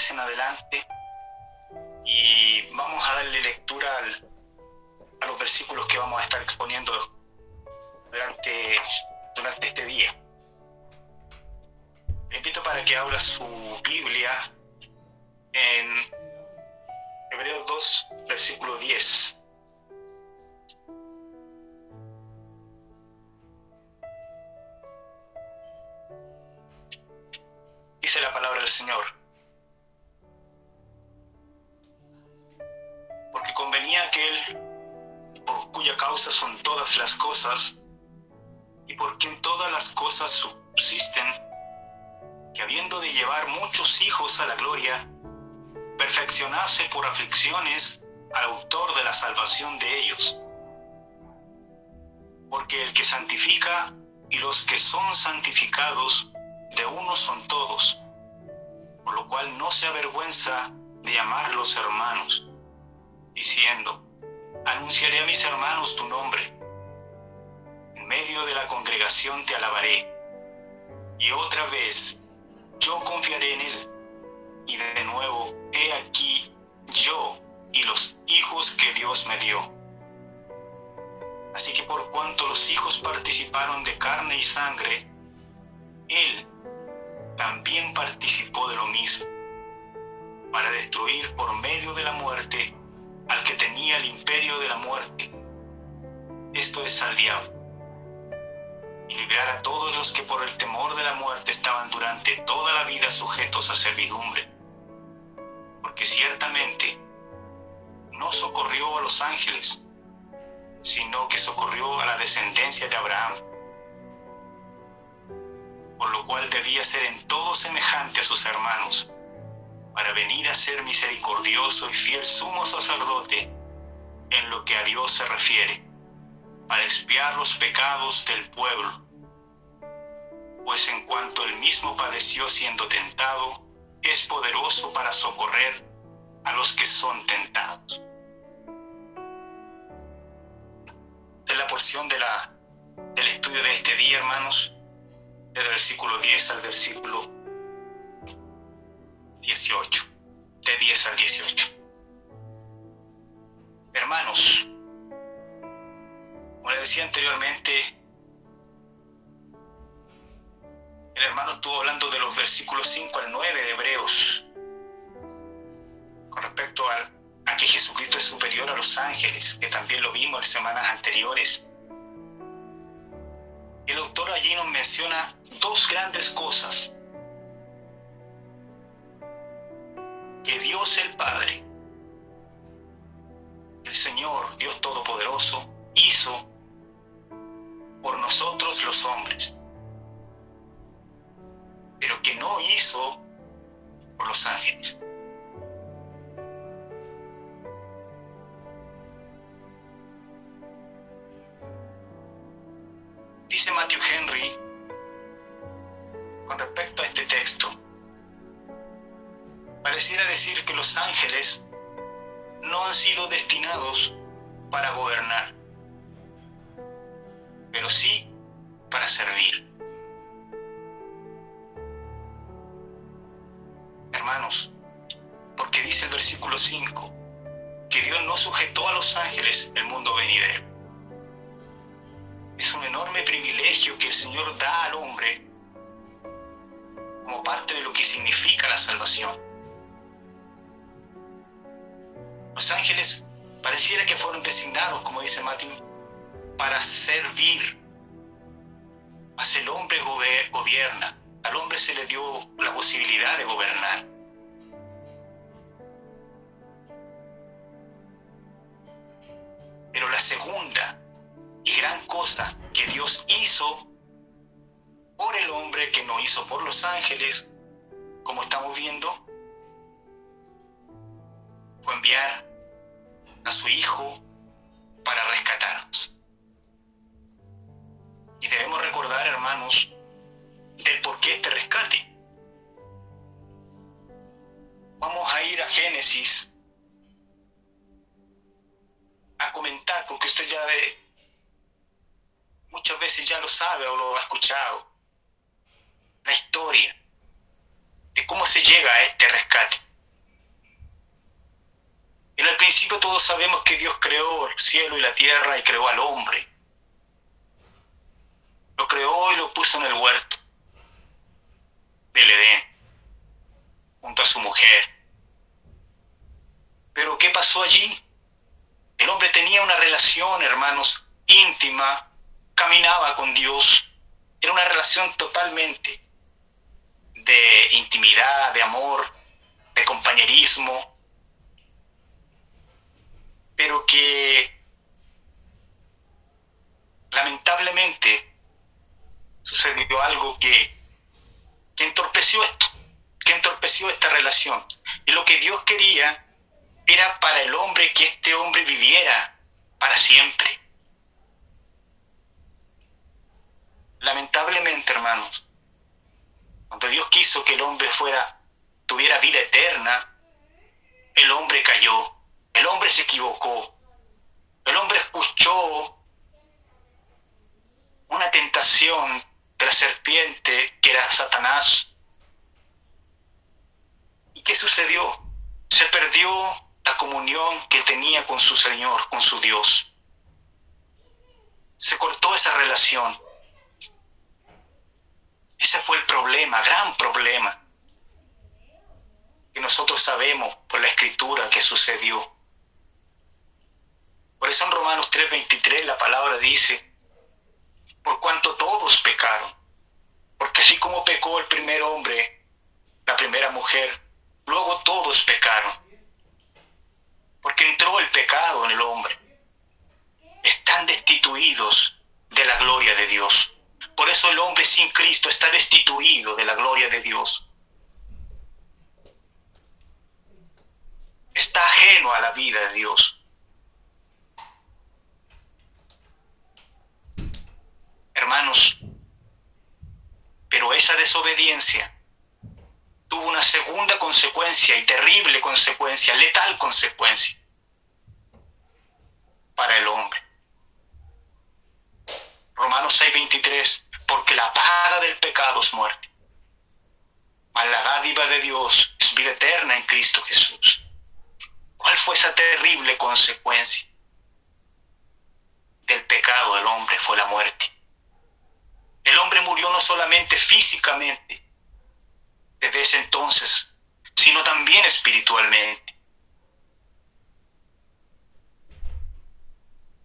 10 en adelante y vamos a darle lectura a los versículos que vamos a estar exponiendo durante, durante este día. Le invito para que abra su Biblia en Hebreos 2, versículo 10. Dice la palabra del Señor. Porque convenía aquel por cuya causa son todas las cosas y por quien todas las cosas subsisten, que habiendo de llevar muchos hijos a la gloria, perfeccionase por aflicciones al autor de la salvación de ellos. Porque el que santifica y los que son santificados de uno son todos, por lo cual no se avergüenza de llamarlos hermanos, diciendo, anunciaré a mis hermanos tu nombre, en medio de la congregación te alabaré, y otra vez yo confiaré en él, y de nuevo, he aquí yo y los hijos que Dios me dio. Así que por cuanto los hijos participaron de carne y sangre, Él también participó de lo mismo, para destruir por medio de la muerte al que tenía el imperio de la muerte, esto es al diablo, y librar a todos los que por el temor de la muerte estaban durante toda la vida sujetos a servidumbre, porque ciertamente no socorrió a los ángeles, sino que socorrió a la descendencia de Abraham por lo cual debía ser en todo semejante a sus hermanos, para venir a ser misericordioso y fiel sumo sacerdote en lo que a Dios se refiere, para expiar los pecados del pueblo. Pues en cuanto él mismo padeció siendo tentado, es poderoso para socorrer a los que son tentados. Es la porción de la, del estudio de este día, hermanos del versículo 10 al versículo 18, de 10 al 18. Hermanos, como les decía anteriormente, el hermano estuvo hablando de los versículos 5 al 9 de Hebreos, con respecto a, a que Jesucristo es superior a los ángeles, que también lo vimos en semanas anteriores el autor allí nos menciona dos grandes cosas. Que Dios el Padre, el Señor, Dios Todopoderoso, hizo por nosotros los hombres, pero que no hizo por los ángeles. Dice Matthew Henry con respecto a este texto, pareciera decir que los ángeles no han sido destinados para gobernar, pero sí para servir. Hermanos, porque dice el versículo 5 que Dios no sujetó a los ángeles el mundo venidero es un enorme privilegio que el Señor da al hombre como parte de lo que significa la salvación. Los ángeles pareciera que fueron designados, como dice Martín, para servir. Mas el hombre gobierna. Al hombre se le dio la posibilidad de gobernar. Pero la segunda y gran cosa que Dios hizo por el hombre que no hizo por los ángeles, como estamos viendo, fue enviar a su Hijo para rescatarnos. Y debemos recordar, hermanos, el por qué este rescate. Vamos a ir a Génesis a comentar, porque usted ya de, muchas veces ya lo sabe o lo ha escuchado. La historia de cómo se llega a este rescate. En el principio todos sabemos que Dios creó el cielo y la tierra y creó al hombre. Lo creó y lo puso en el huerto del Edén, junto a su mujer. Pero ¿qué pasó allí? El hombre tenía una relación, hermanos, íntima, caminaba con Dios. Era una relación totalmente de intimidad, de amor, de compañerismo, pero que lamentablemente sucedió algo que, que entorpeció esto, que entorpeció esta relación. Y lo que Dios quería era para el hombre que este hombre viviera para siempre. Lamentablemente, hermanos, cuando Dios quiso que el hombre fuera, tuviera vida eterna, el hombre cayó el hombre se equivocó. El hombre escuchó una tentación de la serpiente que era Satanás. ¿Y qué sucedió? Se perdió la comunión que tenía con su Señor, con su Dios. Se cortó esa relación. Ese fue el problema, gran problema, que nosotros sabemos por la escritura que sucedió. Por eso en Romanos 3:23 la palabra dice, por cuanto todos pecaron, porque así como pecó el primer hombre, la primera mujer, luego todos pecaron, porque entró el pecado en el hombre. Están destituidos de la gloria de Dios. Por eso el hombre sin Cristo está destituido de la gloria de Dios. Está ajeno a la vida de Dios. Hermanos. Pero esa desobediencia tuvo una segunda consecuencia y terrible consecuencia, letal consecuencia para el hombre. Romanos 6:23, porque la paga del pecado es muerte, mas la dádiva de Dios es vida eterna en Cristo Jesús. ¿Cuál fue esa terrible consecuencia del pecado del hombre? Fue la muerte. El hombre murió no solamente físicamente desde ese entonces, sino también espiritualmente.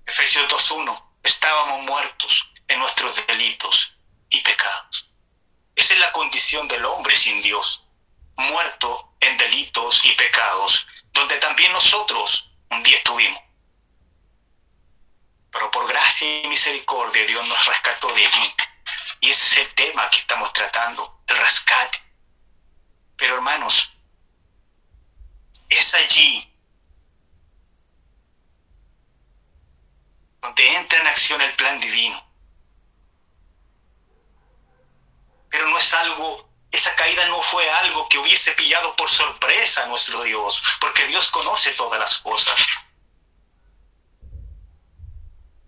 Efesios 2.1, estábamos muertos en nuestros delitos y pecados. Esa es la condición del hombre sin Dios, muerto en delitos y pecados, donde también nosotros un día estuvimos. Pero por gracia y misericordia Dios nos rescató de allí y ese es el tema que estamos tratando, el rescate. Pero hermanos, es allí donde entra en acción el plan divino. Pero no es algo, esa caída no fue algo que hubiese pillado por sorpresa a nuestro Dios, porque Dios conoce todas las cosas.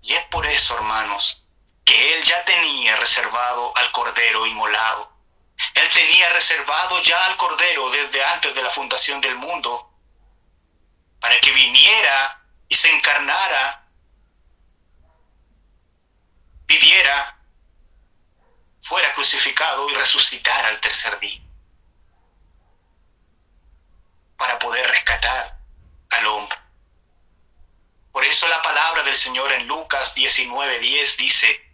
Y es por eso, hermanos, que él ya tenía reservado al Cordero inmolado. Él tenía reservado ya al Cordero desde antes de la fundación del mundo, para que viniera y se encarnara, viviera, fuera crucificado y resucitara al tercer día, para poder rescatar al hombre. Por eso la palabra del Señor en Lucas 19:10 dice,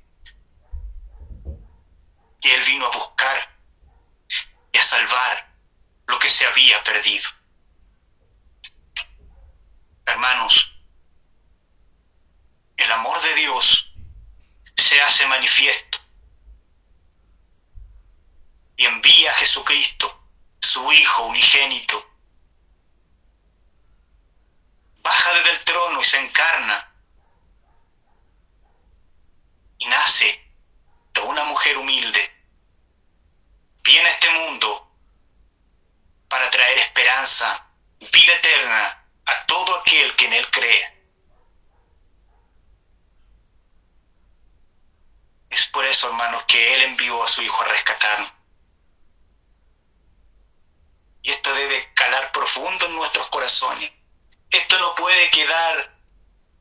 y Él vino a buscar y a salvar lo que se había perdido. Hermanos, el amor de Dios se hace manifiesto y envía a Jesucristo, su Hijo unigénito. Baja desde el trono y se encarna y nace de una mujer humilde viene a este mundo para traer esperanza, vida eterna a todo aquel que en Él cree. Es por eso, hermanos, que Él envió a su Hijo a rescatarnos. Y esto debe calar profundo en nuestros corazones. esto no puede quedar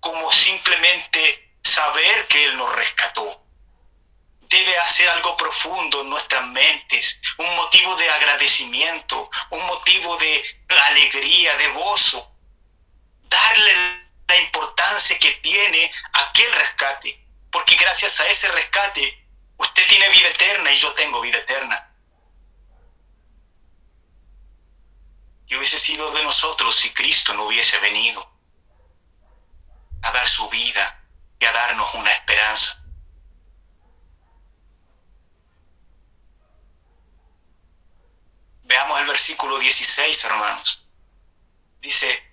como simplemente saber que Él nos rescató. Debe hacer algo profundo en nuestras mentes, un motivo de agradecimiento, un motivo de alegría, de gozo. Darle la importancia que tiene aquel rescate, porque gracias a ese rescate usted tiene vida eterna y yo tengo vida eterna. ¿Qué hubiese sido de nosotros si Cristo no hubiese venido a dar su vida y a darnos una esperanza? Veamos el versículo 16, hermanos. Dice,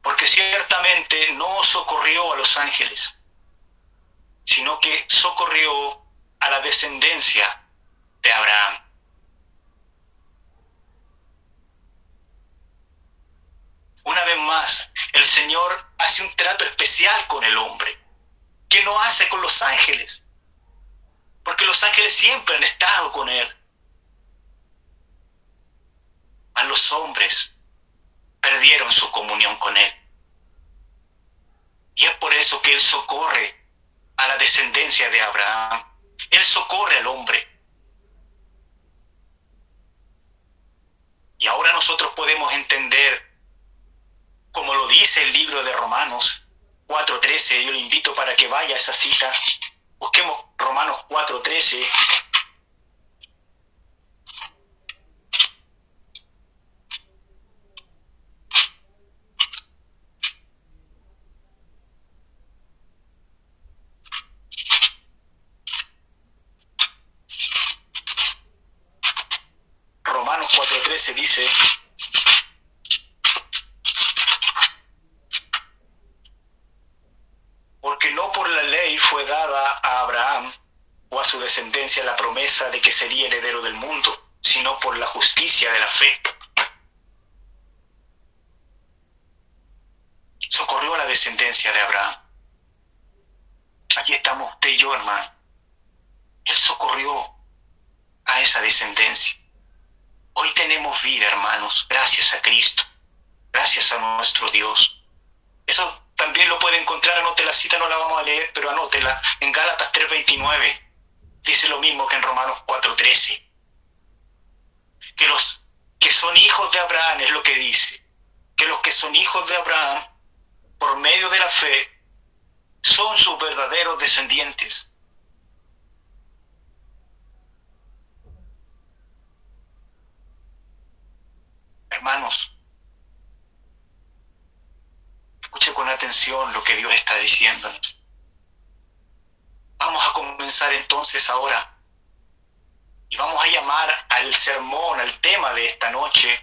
porque ciertamente no socorrió a los ángeles, sino que socorrió a la descendencia de Abraham. Una vez más, el Señor hace un trato especial con el hombre, que no hace con los ángeles, porque los ángeles siempre han estado con Él. A los hombres perdieron su comunión con Él. Y es por eso que Él socorre a la descendencia de Abraham. Él socorre al hombre. Y ahora nosotros podemos entender como lo dice el libro de Romanos 4.13, yo le invito para que vaya a esa cita, busquemos Romanos 4.13. Romanos 4.13 dice, su descendencia la promesa de que sería heredero del mundo, sino por la justicia de la fe. Socorrió a la descendencia de Abraham. Aquí estamos usted y yo, hermano. Él socorrió a esa descendencia. Hoy tenemos vida, hermanos, gracias a Cristo, gracias a nuestro Dios. Eso también lo puede encontrar, anote la cita, no la vamos a leer, pero anótela en Gálatas 3:29 dice lo mismo que en Romanos 4:13. Que los que son hijos de Abraham es lo que dice. Que los que son hijos de Abraham, por medio de la fe, son sus verdaderos descendientes. Hermanos, escuche con atención lo que Dios está diciéndonos. Vamos a comenzar entonces ahora. Y vamos a llamar al sermón, al tema de esta noche,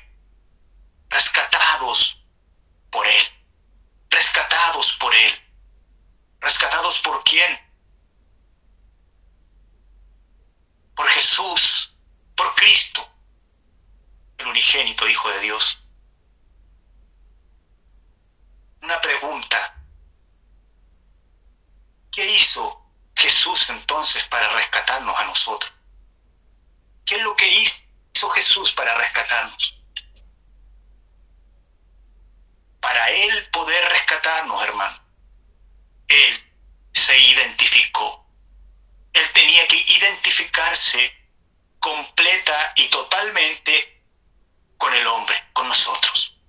rescatados por Él, rescatados por Él, rescatados por quién? Por Jesús, por Cristo, el unigénito Hijo de Dios. Una pregunta, ¿qué hizo Jesús entonces para rescatarnos a nosotros? ¿Qué es lo que hizo Jesús para rescatarnos? Para Él poder rescatarnos, hermano, Él se identificó. Él tenía que identificarse completa y totalmente con el hombre, con nosotros.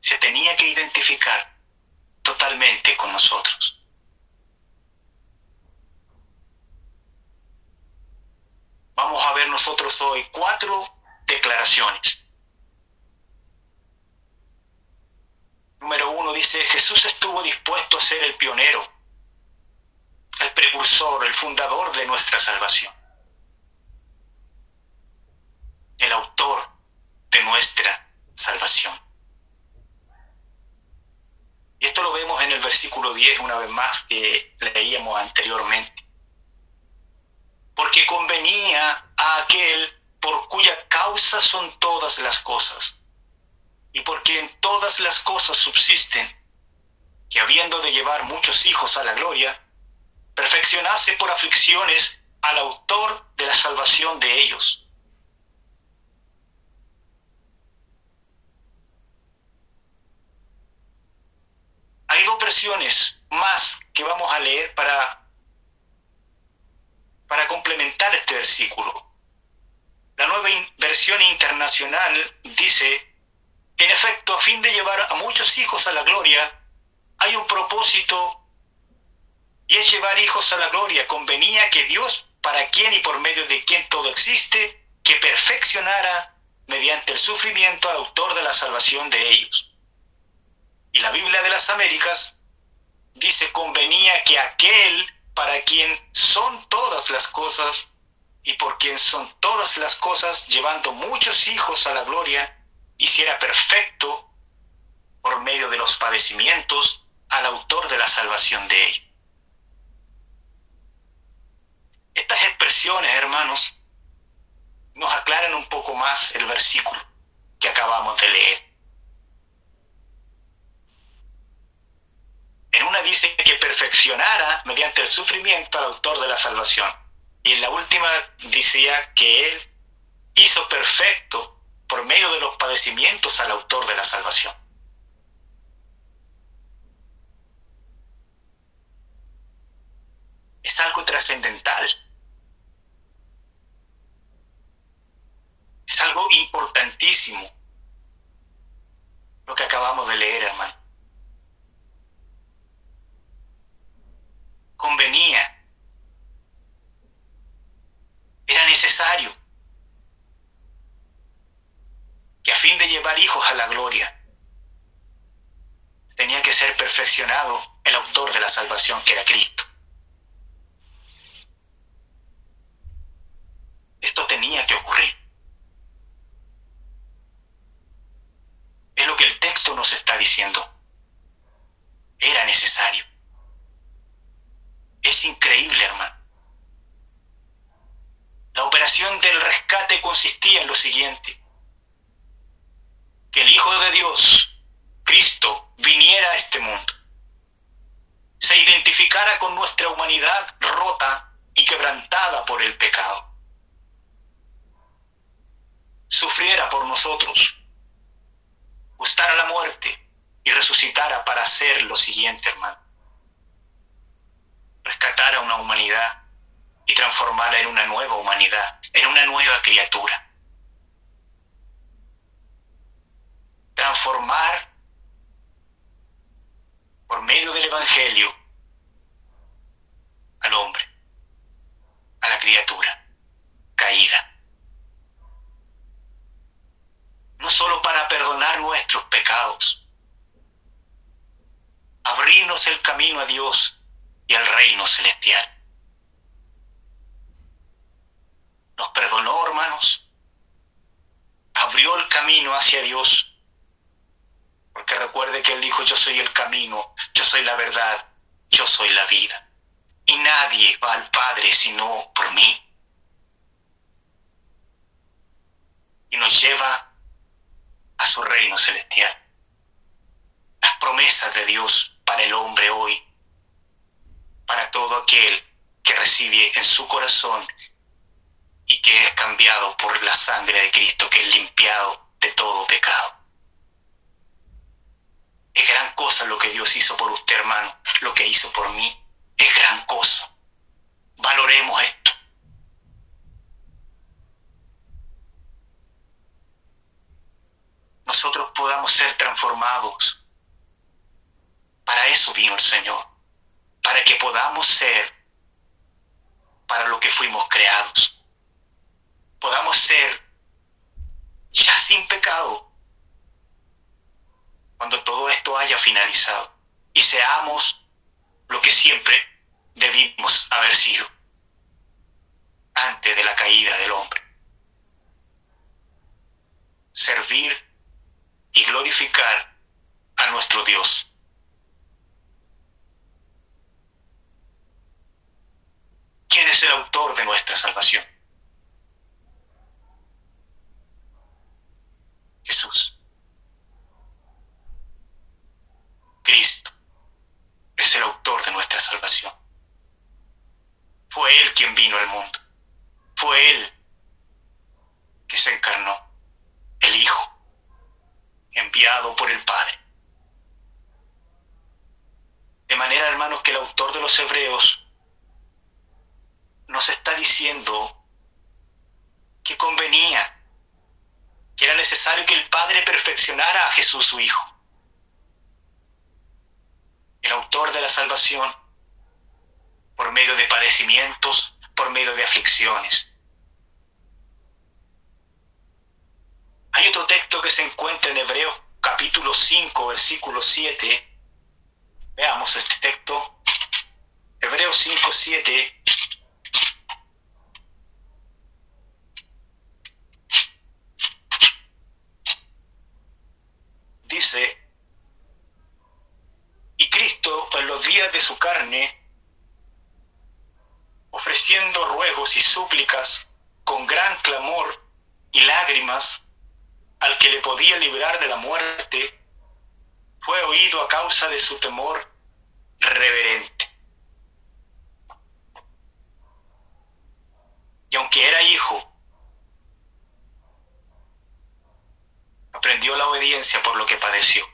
Se tenía que identificar totalmente con nosotros. Vamos a ver nosotros hoy cuatro declaraciones. Número uno dice, Jesús estuvo dispuesto a ser el pionero, el precursor, el fundador de nuestra salvación, el autor de nuestra salvación. Y esto lo vemos en el versículo 10 una vez más que leíamos anteriormente. Porque convenía a aquel por cuya causa son todas las cosas, y porque en todas las cosas subsisten, que habiendo de llevar muchos hijos a la gloria, perfeccionase por aflicciones al autor de la salvación de ellos. Versiones más que vamos a leer para, para complementar este versículo. La nueva versión internacional dice, en efecto, a fin de llevar a muchos hijos a la gloria, hay un propósito y es llevar hijos a la gloria. Convenía que Dios, para quien y por medio de quien todo existe, que perfeccionara mediante el sufrimiento al autor de la salvación de ellos. Y la Biblia de las Américas dice, convenía que aquel para quien son todas las cosas y por quien son todas las cosas, llevando muchos hijos a la gloria, hiciera perfecto por medio de los padecimientos al autor de la salvación de ellos. Estas expresiones, hermanos, nos aclaran un poco más el versículo que acabamos de leer. En una dice que perfeccionara mediante el sufrimiento al autor de la salvación. Y en la última decía que Él hizo perfecto por medio de los padecimientos al autor de la salvación. Es algo trascendental. Es algo importantísimo lo que acabamos de leer, hermano. Convenía era necesario que a fin de llevar hijos a la gloria, tenía que ser perfeccionado el autor de la salvación que era Cristo. Esto tenía que ocurrir. Es lo que el texto nos está diciendo. Era necesario. Es increíble, hermano. La operación del rescate consistía en lo siguiente. Que el Hijo de Dios, Cristo, viniera a este mundo. Se identificara con nuestra humanidad rota y quebrantada por el pecado. Sufriera por nosotros, gustara la muerte y resucitara para hacer lo siguiente, hermano. Rescatar a una humanidad y transformarla en una nueva humanidad, en una nueva criatura. Transformar por medio del Evangelio al hombre, a la criatura caída. No solo para perdonar nuestros pecados, abrirnos el camino a Dios y al reino celestial nos perdonó, hermanos, abrió el camino hacia Dios. Porque recuerde que Él dijo, yo soy el camino, yo soy la verdad, yo soy la vida. Y nadie va al Padre sino por mí. Y nos lleva a su reino celestial. Las promesas de Dios para el hombre hoy, para todo aquel que recibe en su corazón y que es cambiado por la sangre de Cristo, que es limpiado de todo pecado. Es gran cosa lo que Dios hizo por usted, hermano, lo que hizo por mí. Es gran cosa. Valoremos esto. Nosotros podamos ser transformados. Para eso vino el Señor. Para que podamos ser para lo que fuimos creados podamos ser ya sin pecado cuando todo esto haya finalizado y seamos lo que siempre debimos haber sido antes de la caída del hombre. Servir y glorificar a nuestro Dios. ¿Quién es el autor de nuestra salvación? Jesús. Cristo es el autor de nuestra salvación. Fue Él quien vino al mundo. Fue Él que se encarnó, el Hijo, enviado por el Padre. hermanos, que el autor de los Hebreos nos está diciendo que convenía, que era necesario que el Padre perfeccionara a Jesús su Hijo. El autor de la salvación, por medio de padecimientos, por medio de aflicciones. Hay otro texto que se encuentra en Hebreos capítulo 5, versículo 7. Veamos este texto. Hebreos 5, 7. Y Cristo en los días de su carne, ofreciendo ruegos y súplicas con gran clamor y lágrimas, al que le podía librar de la muerte, fue oído a causa de su temor reverente. Y aunque era hijo, aprendió la obediencia por lo que padeció.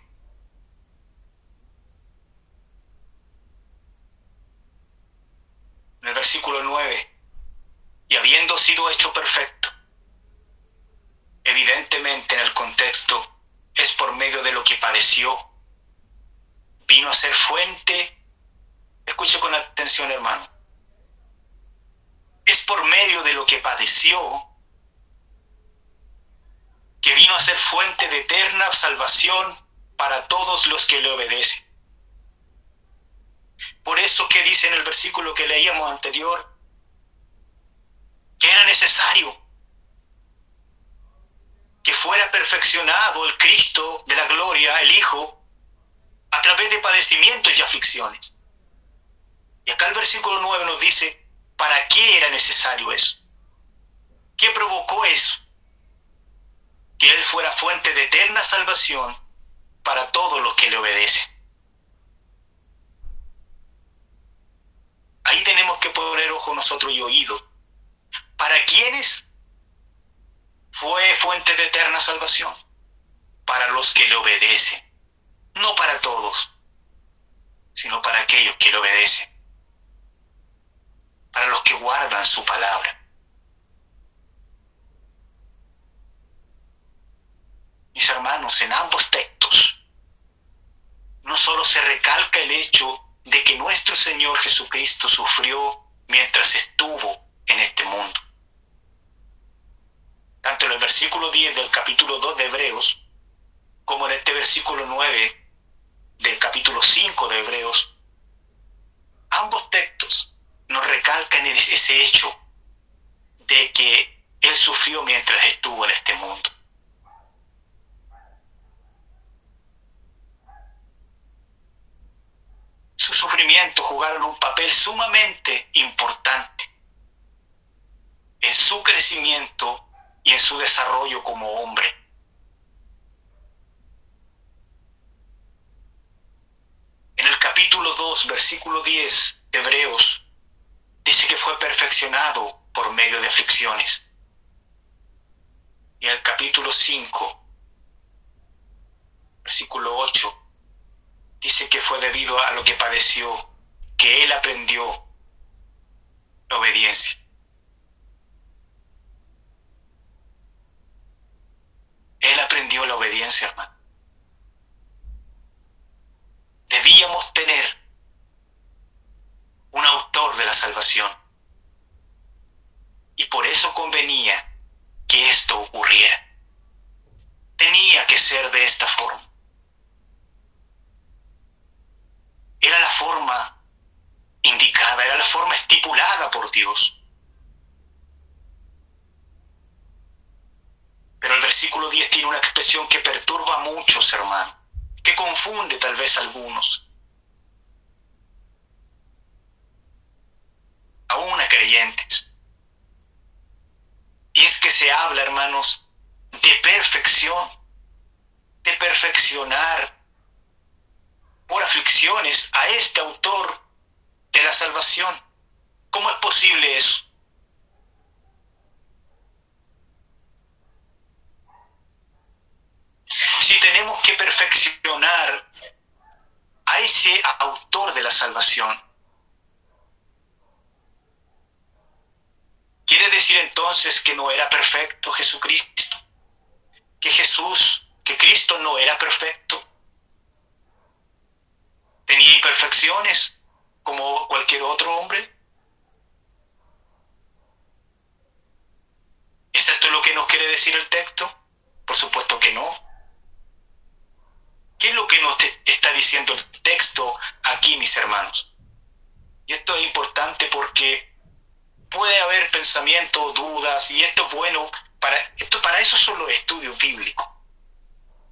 En el versículo 9, y habiendo sido hecho perfecto, evidentemente en el contexto, es por medio de lo que padeció. Vino a ser fuente, escuche con atención hermano, es por medio de lo que padeció que vino a ser fuente de eterna salvación para todos los que le obedecen. Por eso que dice en el versículo que leíamos anterior, que era necesario que fuera perfeccionado el Cristo de la gloria, el Hijo, a través de padecimientos y aflicciones. Y acá el versículo 9 nos dice, ¿para qué era necesario eso? ¿Qué provocó eso? Que Él fuera fuente de eterna salvación para todos los que le obedecen. Ahí tenemos que poner ojo nosotros y oído. ¿Para quiénes fue fuente de eterna salvación para los que le obedecen, no para todos, sino para aquellos que le obedecen, para los que guardan su palabra. Mis hermanos, en ambos textos no solo se recalca el hecho de que nuestro Señor Jesucristo sufrió mientras estuvo en este mundo, tanto en el versículo 10 del capítulo 2 de Hebreos, como en este versículo 9 del capítulo 5 de Hebreos, ambos textos nos recalcan ese hecho de que Él sufrió mientras estuvo en este mundo. Sus sufrimientos jugaron un papel sumamente importante en su crecimiento y en su desarrollo como hombre. En el capítulo 2, versículo 10 de Hebreos, dice que fue perfeccionado por medio de aflicciones. Y en el capítulo 5, versículo 8, dice que fue debido a lo que padeció, que él aprendió la obediencia. Él aprendió la obediencia, hermano. Debíamos tener un autor de la salvación. Y por eso convenía que esto ocurriera. Tenía que ser de esta forma. Era la forma indicada, era la forma estipulada por Dios. Pero el versículo 10 tiene una expresión que perturba a muchos, hermanos, que confunde tal vez a algunos. Aún a creyentes. Y es que se habla, hermanos, de perfección, de perfeccionar por aflicciones a este autor de la salvación. ¿Cómo es posible eso? si tenemos que perfeccionar a ese autor de la salvación. ¿Quiere decir entonces que no era perfecto Jesucristo? ¿Que Jesús, que Cristo no era perfecto? ¿Tenía imperfecciones como cualquier otro hombre? ¿Es esto lo que nos quiere decir el texto? Por supuesto que no. ¿Qué es lo que nos está diciendo el texto aquí, mis hermanos? Y esto es importante porque puede haber pensamientos, dudas, y esto es bueno, para, esto, para eso son los estudios bíblicos,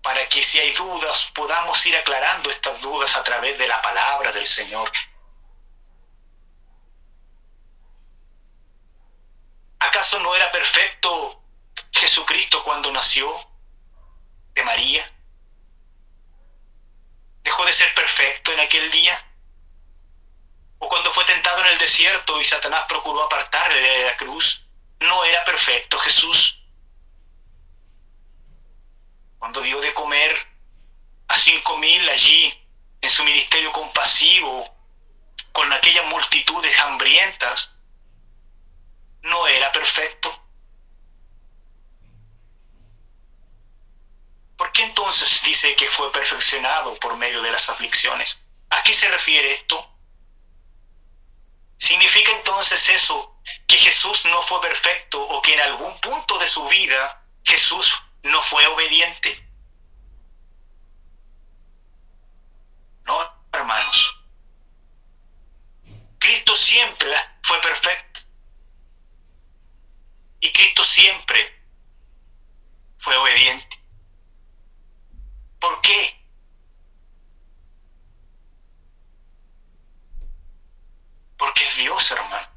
para que si hay dudas podamos ir aclarando estas dudas a través de la palabra del Señor. ¿Acaso no era perfecto Jesucristo cuando nació de María? ¿Dejó de ser perfecto en aquel día? o cuando fue tentado en el desierto y Satanás procuró apartarle de la cruz, no era perfecto Jesús. Cuando dio de comer a cinco mil allí en su ministerio compasivo, con aquellas multitudes hambrientas, no era perfecto. ¿Por qué entonces dice que fue perfeccionado por medio de las aflicciones? ¿A qué se refiere esto? ¿Significa entonces eso que Jesús no fue perfecto o que en algún punto de su vida Jesús no fue obediente? No, hermanos. Cristo siempre fue perfecto. Y Cristo siempre fue obediente. ¿Por qué? porque es Dios, hermano.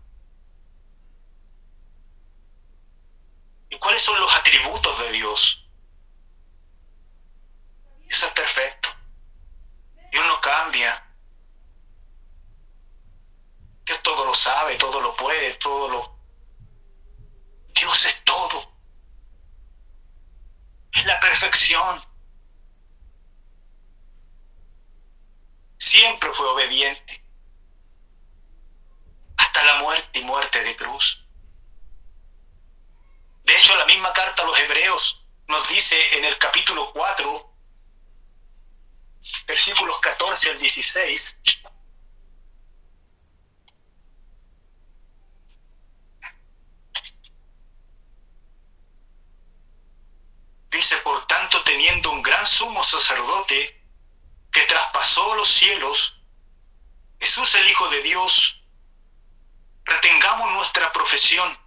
¿Y cuáles son los atributos de Dios? Eso es perfecto. Dios no cambia. Dios todo lo sabe, todo lo puede, todo lo... Dios es todo. Es la perfección. Siempre fue obediente hasta la muerte y muerte de cruz. De hecho, la misma carta a los hebreos nos dice en el capítulo 4, versículos 14 al 16, dice, por tanto, teniendo un gran sumo sacerdote que traspasó los cielos, Jesús el Hijo de Dios, retengamos nuestra profesión,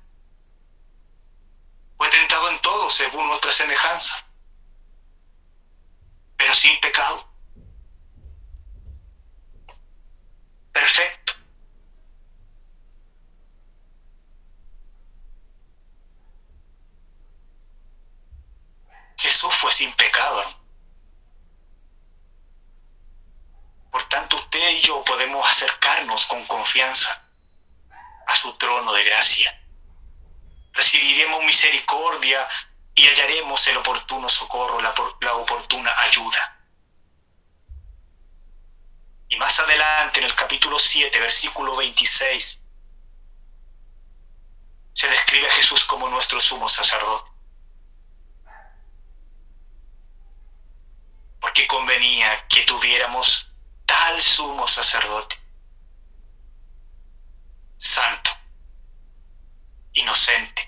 fue tentado en todo según nuestra semejanza, pero sin pecado. Perfecto. Jesús fue sin pecado. Por tanto, usted y yo podemos acercarnos con confianza a su trono de gracia. Recibiremos misericordia y hallaremos el oportuno socorro, la, oportuna ayuda. Y más adelante, en el capítulo 7, versículo 26, se describe a Jesús como nuestro sumo sacerdote. Porque convenía que tuviéramos tal sumo sacerdote, santo, inocente,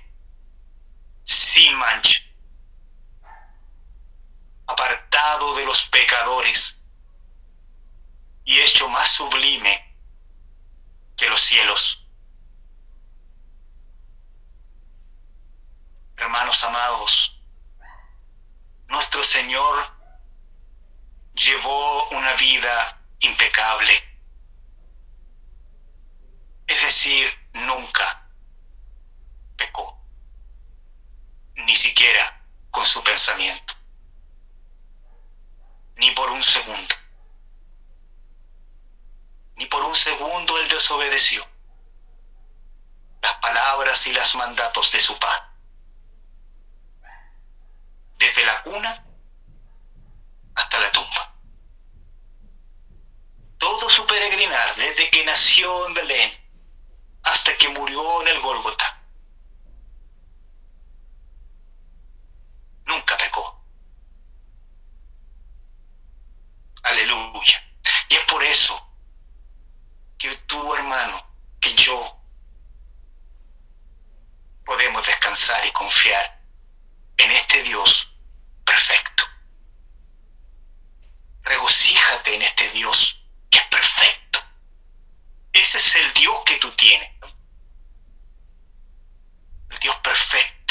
sin mancha, apartado de los pecadores y hecho más sublime que los cielos. Hermanos amados, nuestro Señor llevó una vida impecable. Es decir, nunca ni siquiera con su pensamiento, ni por un segundo. Ni por un segundo él desobedeció las palabras y los mandatos de su padre. Desde la cuna hasta la tumba. Todo su peregrinar, desde que nació en Belén hasta que murió en el Gólgota. Nunca pecó. Aleluya. Y es por eso que tú, hermano, que yo podemos descansar y confiar en este Dios perfecto. Regocíjate en este Dios que es perfecto. Ese es el Dios que tú tienes. El Dios perfecto.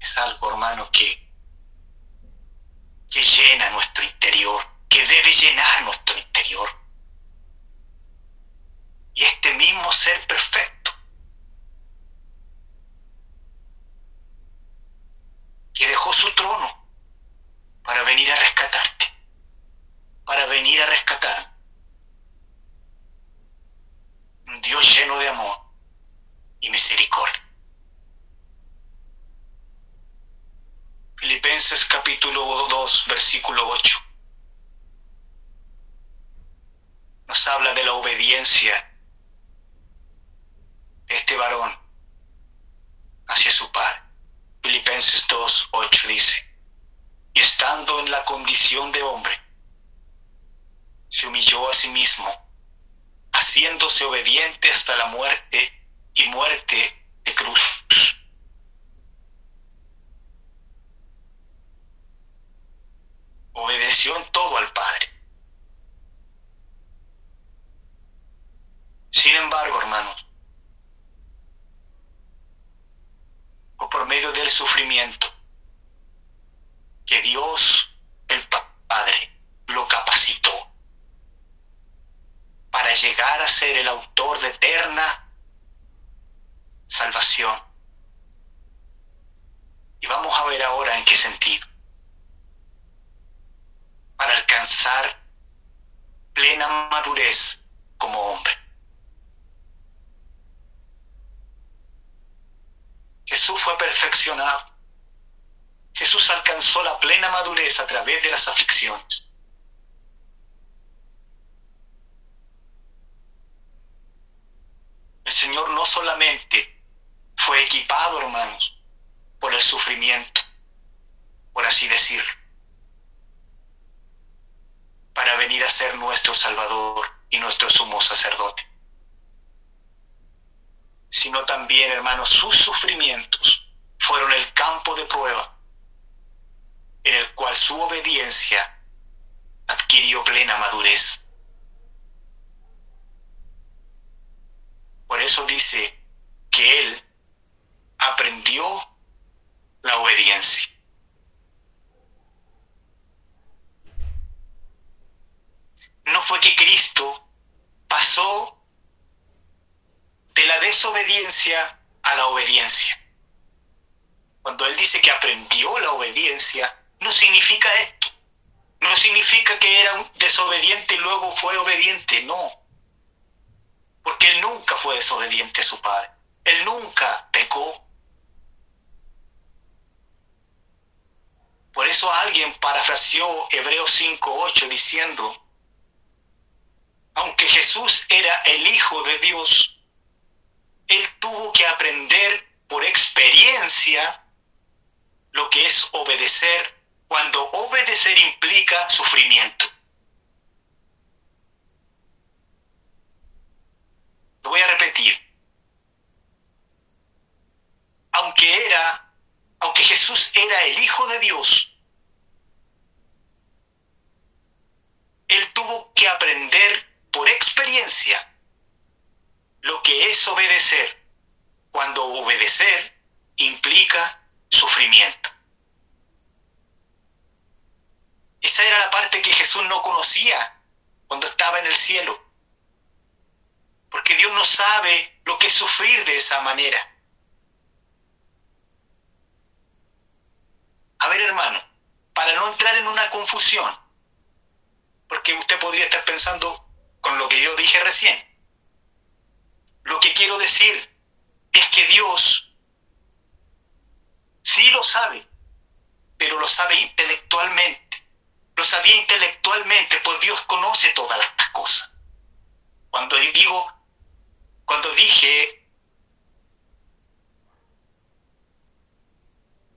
Es algo, hermano, que, que llena nuestro interior, que debe llenar nuestro interior. Y este mismo ser perfecto que dejó su trono para venir a rescatarte, para venir a rescatar. Un Dios lleno de amor y misericordia. Filipenses capítulo 2, versículo 8. Nos habla de la obediencia de este varón hacia su padre. Filipenses 2, 8 dice, y estando en la condición de hombre, se humilló a sí mismo, haciéndose obediente hasta la muerte de cruz. Obedeció en todo al Padre. Sin embargo, hermanos, o por medio sufrimiento, que Dios, el Padre, lo capacitó para llegar a ser el autor de eterna salvación. Y vamos a ver ahora en qué sentido. Para alcanzar plena madurez como hombre. Jesús fue perfeccionado. Jesús alcanzó la plena madurez a través de las aflicciones. El Señor no solamente fue equipado, hermanos, por el sufrimiento, por así decirlo, para venir a ser nuestro Salvador y nuestro sumo sacerdote sino también, hermanos, sus sufrimientos fueron el campo de prueba en el cual su obediencia adquirió plena madurez. Por eso dice que él aprendió la obediencia. No fue que Cristo pasó de la desobediencia a la obediencia. Cuando Él dice que aprendió la obediencia, no significa esto. No significa que era un desobediente y luego fue obediente, no. Porque Él nunca fue desobediente a su Padre. Él nunca pecó. Por eso alguien parafraseó Hebreos 5.8 diciendo, aunque Jesús era el Hijo de Dios, él tuvo que aprender por experiencia lo que es obedecer cuando obedecer implica sufrimiento. Lo voy a repetir. Aunque era, aunque Jesús era el Hijo de Dios, él tuvo que aprender por experiencia lo que es obedecer, cuando obedecer implica sufrimiento. Esa era la parte que Jesús no conocía cuando estaba en el cielo. Porque Dios no sabe lo que es sufrir de esa manera. A ver, hermano, para no entrar en una confusión, porque usted podría estar pensando con lo que yo dije recién. Lo que quiero decir es que Dios sí lo sabe, pero lo sabe intelectualmente. Lo sabía intelectualmente, pues Dios conoce todas las cosas. Cuando digo, cuando dije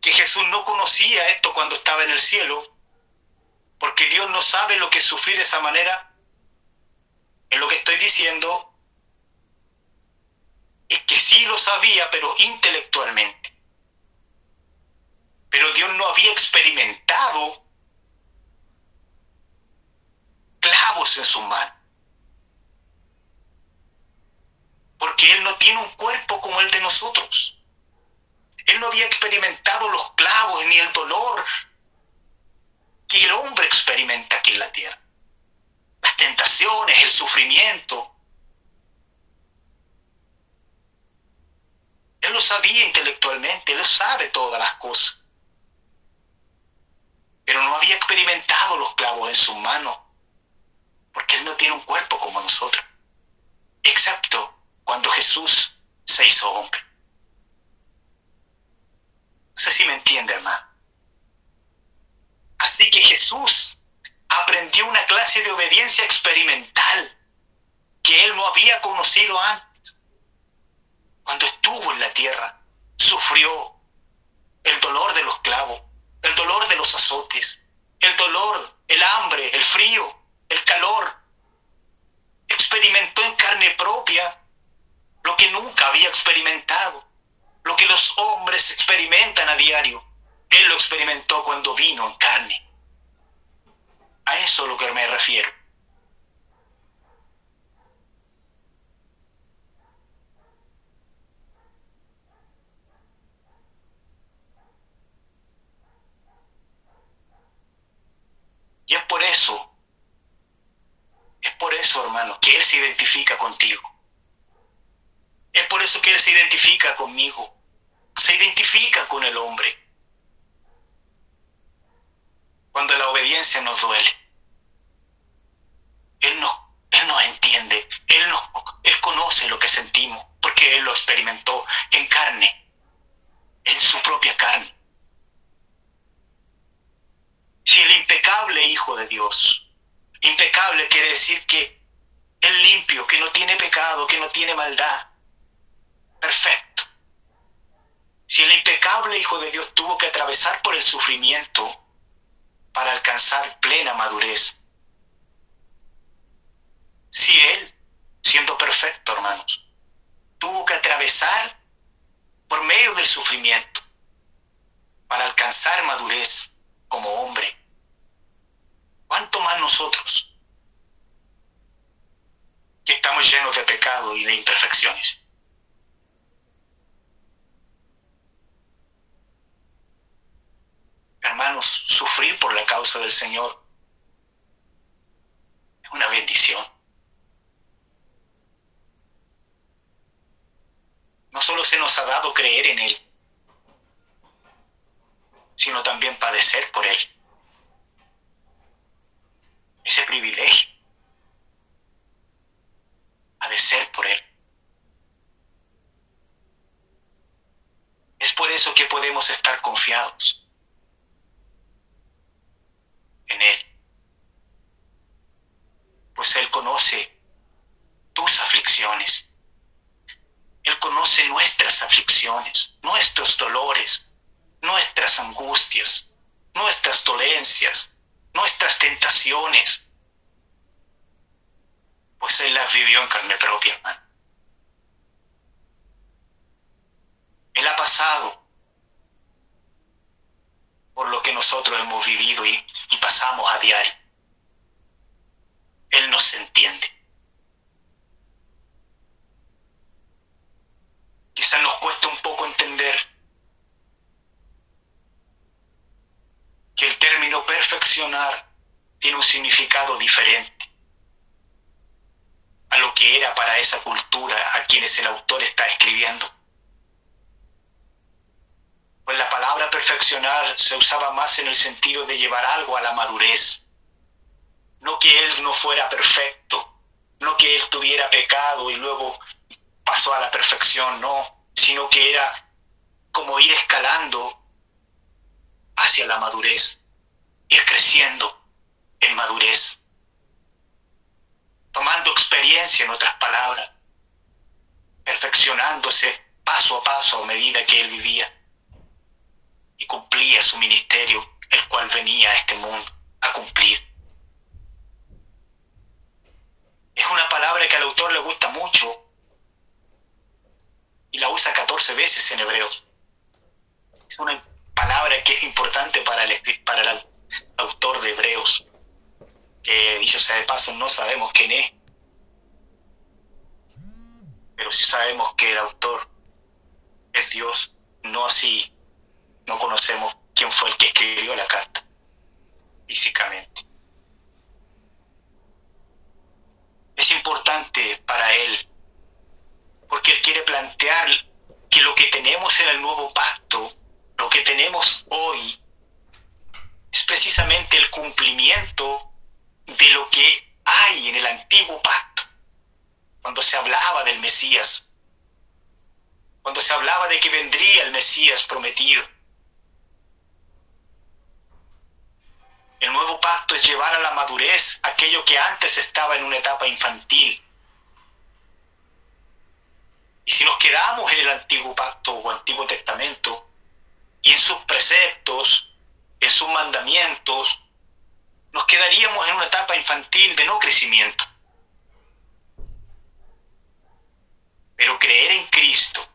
que Jesús no conocía esto cuando estaba en el cielo, porque Dios no sabe lo que sufrir de esa manera, en lo que estoy diciendo que sí lo sabía, pero intelectualmente. Pero Dios no había experimentado clavos en su mano. Porque Él no tiene un cuerpo como el de nosotros. Él no había experimentado los clavos ni el dolor que el hombre experimenta aquí en la tierra. Las tentaciones, el sufrimiento. Él lo sabía intelectualmente, él lo sabe todas las cosas. Pero no había experimentado los clavos en sus manos, porque él no tiene un cuerpo como nosotros, excepto cuando Jesús se hizo hombre. No sé si me entiende, hermano. Así que Jesús aprendió una clase de obediencia experimental que él no había conocido antes. Cuando estuvo en la tierra, sufrió el dolor de los clavos, el dolor de los azotes, el dolor, el hambre, el frío, el calor. Experimentó en carne propia lo que nunca había experimentado, lo que los hombres experimentan a diario él lo experimentó cuando vino en carne. A eso es lo que me refiero. Y es por eso, es por eso, hermano, que Él se identifica contigo. Es por eso que Él se identifica conmigo. Se identifica con el hombre cuando la obediencia nos duele. Él nos, él nos entiende, él, nos, él conoce lo que sentimos, porque Él lo experimentó en carne, en su propia carne. Si el impecable Hijo de Dios, impecable quiere decir que es limpio, que no tiene pecado, que no tiene maldad, perfecto. Si el impecable Hijo de Dios tuvo que atravesar por el sufrimiento, para alcanzar plena madurez. Si Él, siendo perfecto, hermanos, tuvo que atravesar por medio del sufrimiento para alcanzar madurez como hombre, ¿cuánto más nosotros que estamos llenos de pecado y de imperfecciones? Hermanos, sufrir por la causa del Señor es una bendición. No solo se nos ha dado creer en Él, sino también padecer por Él. Ese privilegio, padecer por Él. Es por eso que podemos estar confiados en Él. Pues Él conoce tus aflicciones. Él conoce nuestras aflicciones, nuestros dolores, nuestras angustias, nuestras dolencias, nuestras tentaciones. Pues Él las vivió en carne propia, hermano. Él ha pasado por lo que nosotros hemos vivido y, pasamos a diario. Él nos entiende. Quizás nos cuesta un poco entender que el término perfeccionar tiene un significado diferente a lo que era para esa cultura a quienes el autor está escribiendo. Pues la palabra perfeccionar se usaba más en el sentido de llevar algo a la madurez. No que él no fuera perfecto, no que él tuviera pecado y luego pasó a la perfección, no, sino que era como ir escalando hacia la madurez, ir creciendo en madurez, tomando experiencia en otras palabras, perfeccionándose paso a paso a medida que él vivía y cumplía su ministerio, el cual venía a este mundo a cumplir. Es una palabra que al autor le gusta mucho y la usa 14 veces en hebreo. Es una palabra que es importante para el, para el autor de Hebreos, que dicho sea de paso no sabemos quién es, pero sí sabemos que el autor es Dios, no así no conocemos quién fue el que escribió la carta físicamente. Es importante para él, porque él quiere plantear que lo que tenemos en el nuevo pacto, que tenemos hoy, es precisamente el cumplimiento de lo que hay en el antiguo pacto, cuando se hablaba del Mesías, cuando se hablaba de que vendría el Mesías prometido. El nuevo pacto es llevar a la madurez aquello que antes estaba en una etapa infantil. Y si nos quedamos en el antiguo pacto o antiguo testamento y en sus preceptos, en sus mandamientos, nos quedaríamos en una etapa infantil de no crecimiento. Pero creer en Cristo,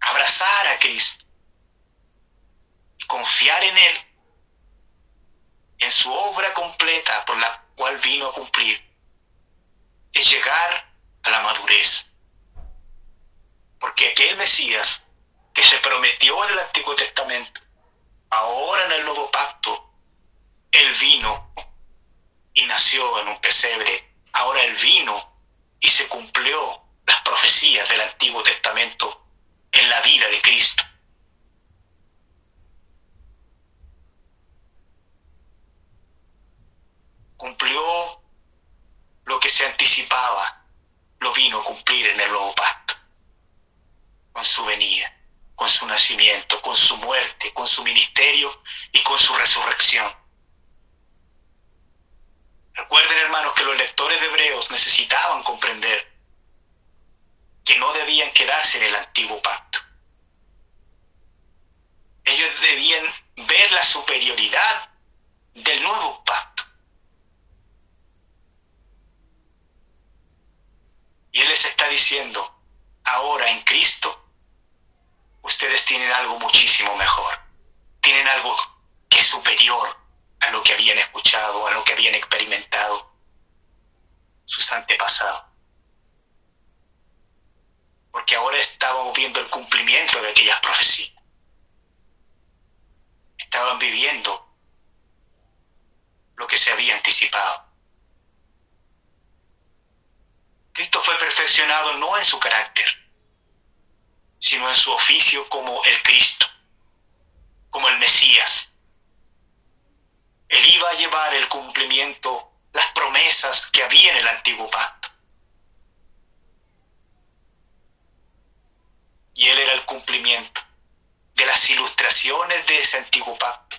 abrazar a Cristo y confiar en Él en su obra completa por la cual vino a cumplir, es llegar a la madurez. Porque aquel Mesías que se prometió en el Antiguo Testamento, ahora en el Nuevo Pacto, él vino y nació en un pesebre, ahora él vino y se cumplió las profecías del Antiguo Testamento en la vida de Cristo. cumplió lo que se anticipaba, lo vino a cumplir en el nuevo pacto, con su venida, con su nacimiento, con su muerte, con su ministerio y con su resurrección. Recuerden, hermanos, que los lectores de Hebreos necesitaban comprender que no debían quedarse en el antiguo pacto. Ellos debían ver la superioridad del nuevo pacto Y Él les está diciendo, ahora en Cristo, ustedes tienen algo muchísimo mejor. Tienen algo que es superior a lo que habían escuchado, a lo que habían experimentado sus antepasados. Porque ahora estábamos viendo el cumplimiento de aquellas profecías. Estaban viviendo lo que se había anticipado. Cristo fue perfeccionado no en su carácter, sino en su oficio como el Cristo, como el Mesías. Él iba a llevar el cumplimiento, las promesas que había en el antiguo pacto. Y él era el cumplimiento de las ilustraciones de ese antiguo pacto,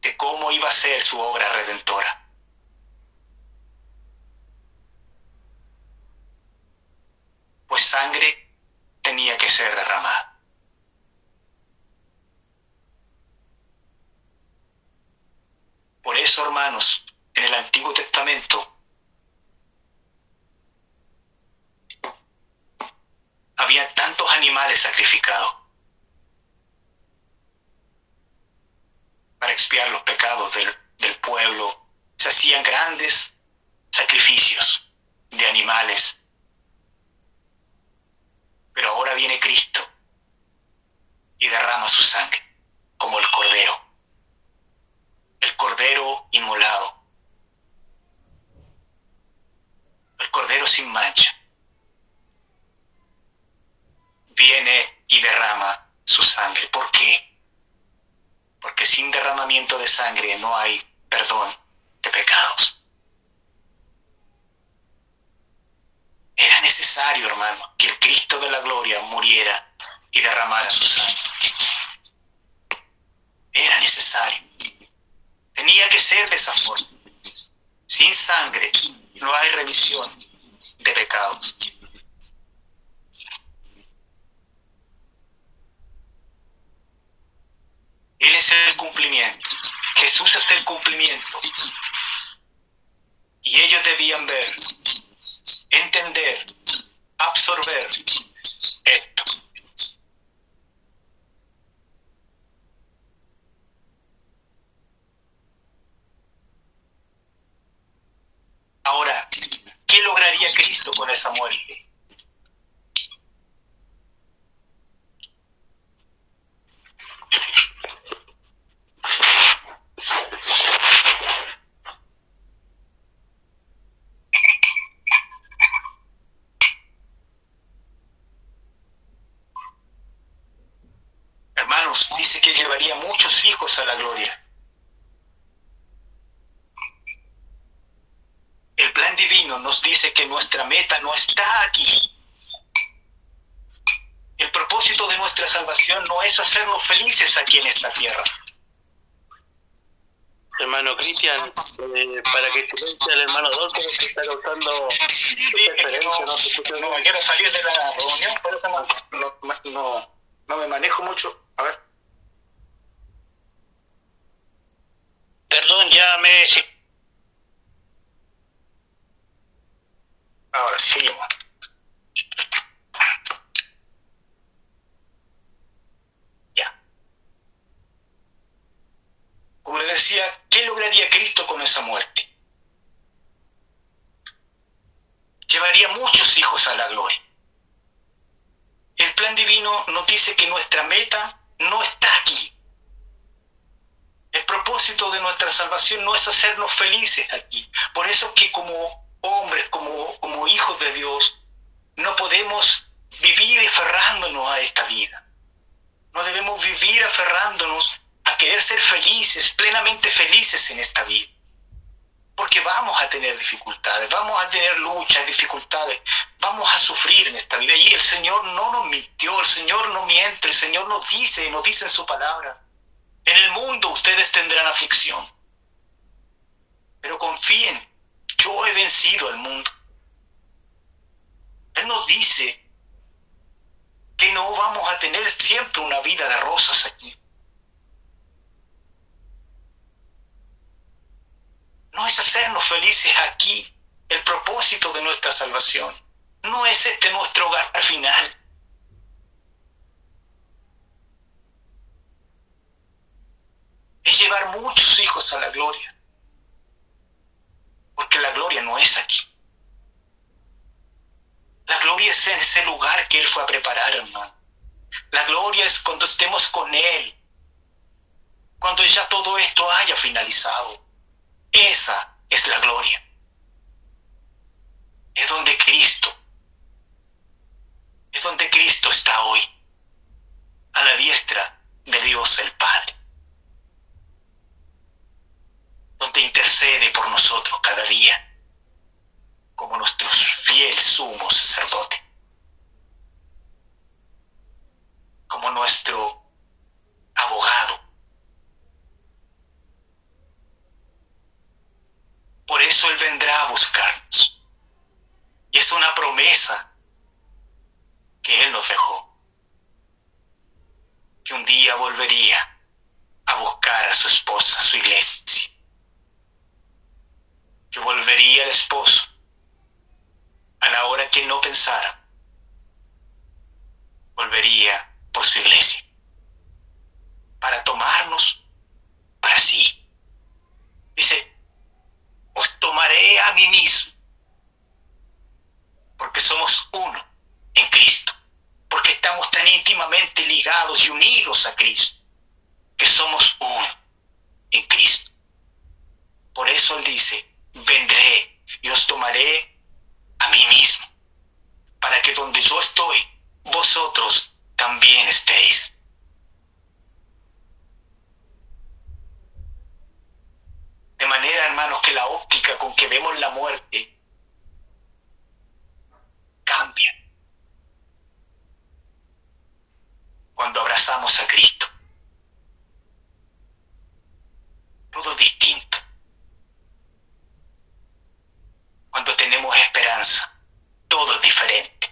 de cómo iba a ser su obra redentora. pues sangre tenía que ser derramada. Por eso, hermanos, en el Antiguo Testamento había tantos animales sacrificados para expiar los pecados del, del pueblo. Se hacían grandes sacrificios de animales pero ahora viene Cristo y derrama su sangre como el cordero. El cordero inmolado. El cordero sin mancha. Viene y derrama su sangre. ¿Por qué? Porque sin derramamiento de sangre no hay perdón de pecados. Era necesario, hermano, que el Cristo de la gloria muriera y derramara su sangre. Era necesario. Tenía que ser de esa forma. Sin sangre no hay remisión de pecados. Él es el cumplimiento. Jesús es el cumplimiento. Y ellos debían ver, entender, absorber esto. Ahora, ¿qué lograría Cristo con esa muerte? Hermanos, dice que llevaría muchos hijos a la gloria. El plan divino nos dice que nuestra meta no está aquí. El propósito de nuestra salvación no es hacernos felices aquí en esta tierra. Hermano Cristian, eh, para que silencie al hermano Dolce que está causando Sí, no se escucha no, bien. me quiero salir de la reunión, por eso no, no me manejo mucho. A ver. Perdón, ya Ahora sí. Ya. Como le decía, ¿qué lograría Cristo con esa muerte? Llevaría muchos hijos a la gloria. El plan divino nos dice que nuestra meta no está aquí. El propósito de nuestra salvación no es hacernos felices aquí. Por eso que como hombres, como, como hijos de Dios, no podemos vivir aferrándonos a esta vida. No debemos vivir aferrándonos a querer ser felices, plenamente felices en esta vida. Porque vamos a tener dificultades, vamos a tener luchas, dificultades, vamos a sufrir en esta vida. Y el Señor no nos mintió, el Señor no miente, el Señor nos dice, nos dice en su palabra, en el mundo ustedes tendrán aflicción. Pero confíen, yo he vencido al mundo. Él nos dice que no vamos a tener siempre una vida de rosas aquí. No es hacernos felices aquí el propósito de nuestra salvación. No es este nuestro hogar final. Es llevar muchos hijos a la gloria. Porque la gloria no es aquí. La gloria es en ese lugar que Él fue a preparar, hermano. La gloria es cuando estemos con Él. Cuando ya todo esto haya finalizado. Esa es la gloria. Es donde Cristo, es donde Cristo está hoy, a la diestra de Dios el Padre, donde intercede por nosotros cada día, como nuestro fiel sumo sacerdote, como nuestro abogado. Por eso Él vendrá a buscarnos. Y es una promesa que Él nos dejó. Que un día volvería a buscar a su esposa, a su iglesia. Volvería el esposo a la hora que no pensara. Volvería por su iglesia. Para tomarnos para sí. Dice, os tomaré a mí mismo, porque somos uno en Cristo, porque estamos tan íntimamente ligados y unidos a Cristo, que somos uno en Cristo. Por eso Él dice, vendré y os tomaré a mí mismo, para que donde yo estoy, vosotros también estéis. De manera, hermanos, que la óptica con que vemos la muerte cambia cuando abrazamos a Cristo. Todo distinto. Cuando todo diferente.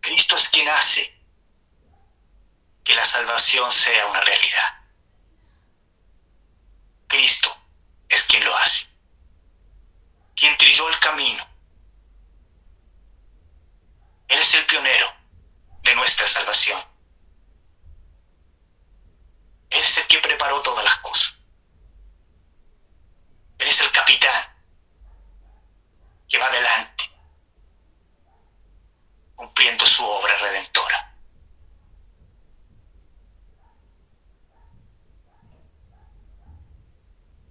Cristo es quien hace que la salvación sea una realidad. Cristo es quien lo hace, quien trilló el camino. Él es el pionero de nuestra salvación. Él es el que preparó todas las cosas. Él es el capitán que va adelante, cumpliendo su obra redentora.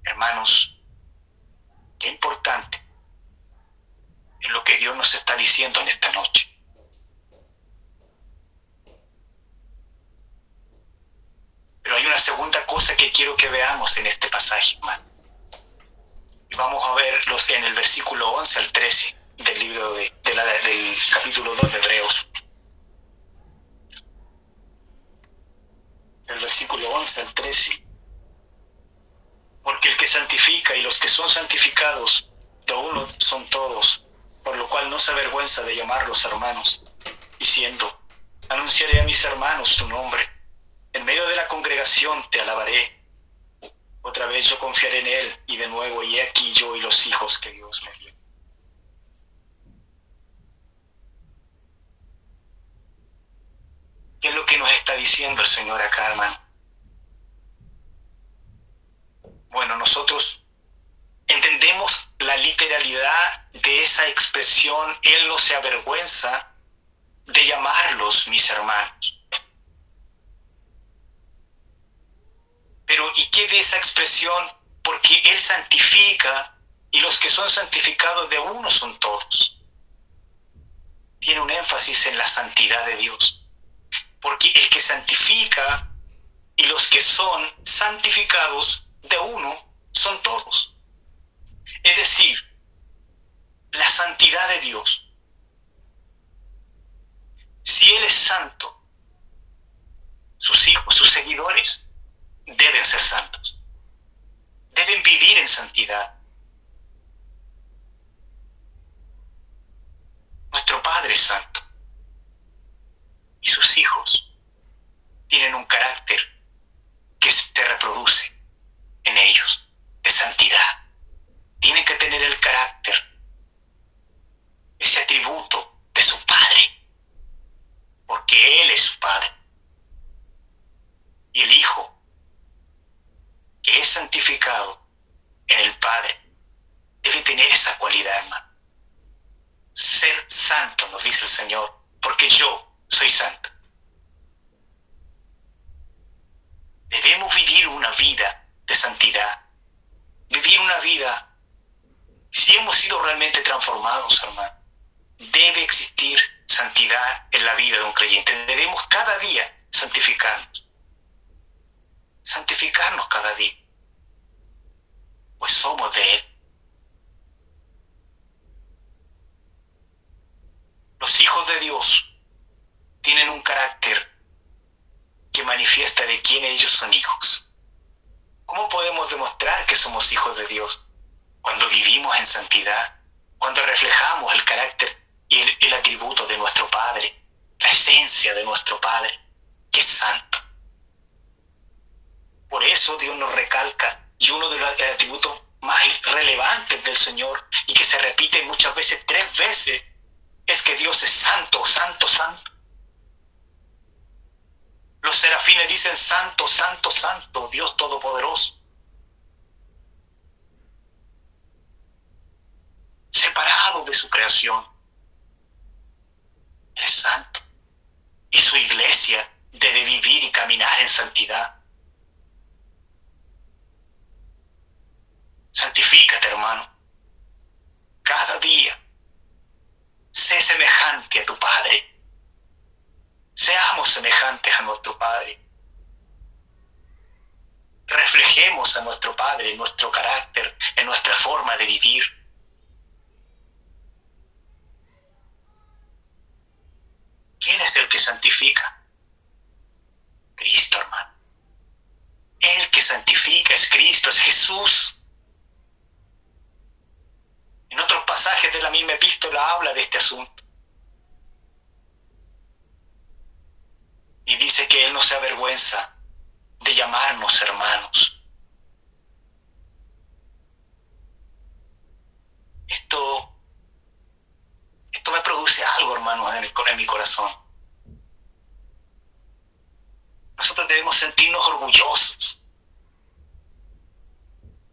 Hermanos, qué importante es lo que Dios nos está diciendo en esta noche. Pero hay una segunda cosa que quiero que veamos en este pasaje, hermano. Vamos a verlo en el versículo 11 al 13 del libro de, la, del capítulo 2 de Hebreos. Del versículo 11 al 13 porque el que santifica y los que son santificados de uno son todos, por lo cual no se avergüenza de llamarlos hermanos, diciendo, anunciaré a mis hermanos tu nombre, en medio de la congregación te alabaré, otra vez yo confiaré en él, y de nuevo, y aquí yo y los hijos que Dios me dio. ¿Qué es lo que nos está diciendo el Señor acá, hermano? Bueno, nosotros entendemos la literalidad de esa expresión, Él no se avergüenza de llamarlos mis hermanos. Pero ¿y qué de esa expresión? Porque Él santifica y los que son santificados de uno son todos. Tiene un énfasis en la santidad de Dios. Porque el que santifica y los que son santificados de uno son todos. Es decir, la santidad de Dios. Si Él es santo, sus hijos, sus seguidores, deben ser santos. Deben vivir en santidad. Nuestro Padre es santo. Y sus hijos tienen un carácter que se reproduce en ellos, de santidad. Tienen que tener el carácter, ese atributo de su Padre, porque Él es su Padre. Y el Hijo, que es santificado en el Padre, debe tener esa cualidad, hermano. Ser santo, nos dice el Señor, porque yo soy santo. Debemos vivir una vida de santidad, vivir una vida, si hemos sido realmente transformados, hermano, debe existir santidad en la vida de un creyente. Debemos cada día santificarnos. Santificarnos cada día. Pues somos de Él. Los hijos de Dios tienen un carácter que manifiesta de quién ellos son hijos. ¿Cómo podemos demostrar que somos hijos de Dios? Cuando vivimos en santidad, cuando reflejamos el carácter y el, atributo de nuestro Padre, la esencia de nuestro Padre, que es santo. Por eso Dios nos recalca, y uno de los atributos más relevantes del Señor, y que se repite muchas veces, tres veces, es que Dios es santo, santo, santo. Los serafines dicen, Santo, Santo, Santo, Dios Todopoderoso. Separado de su creación. es santo. Y su iglesia debe vivir y caminar en santidad. Santifícate, hermano. Cada día. Sé semejante a tu Padre. Seamos semejantes a nuestro Padre. Reflejemos a nuestro Padre en nuestro carácter, en nuestra forma de vivir. ¿Quién es el que santifica? Cristo, hermano. El que santifica es Cristo, es Jesús. En otros pasajes de la misma epístola habla de este asunto. Y dice que Él no se avergüenza de llamarnos hermanos. Esto, esto me produce algo, hermanos, en, el, en mi corazón. Nosotros debemos sentirnos orgullosos.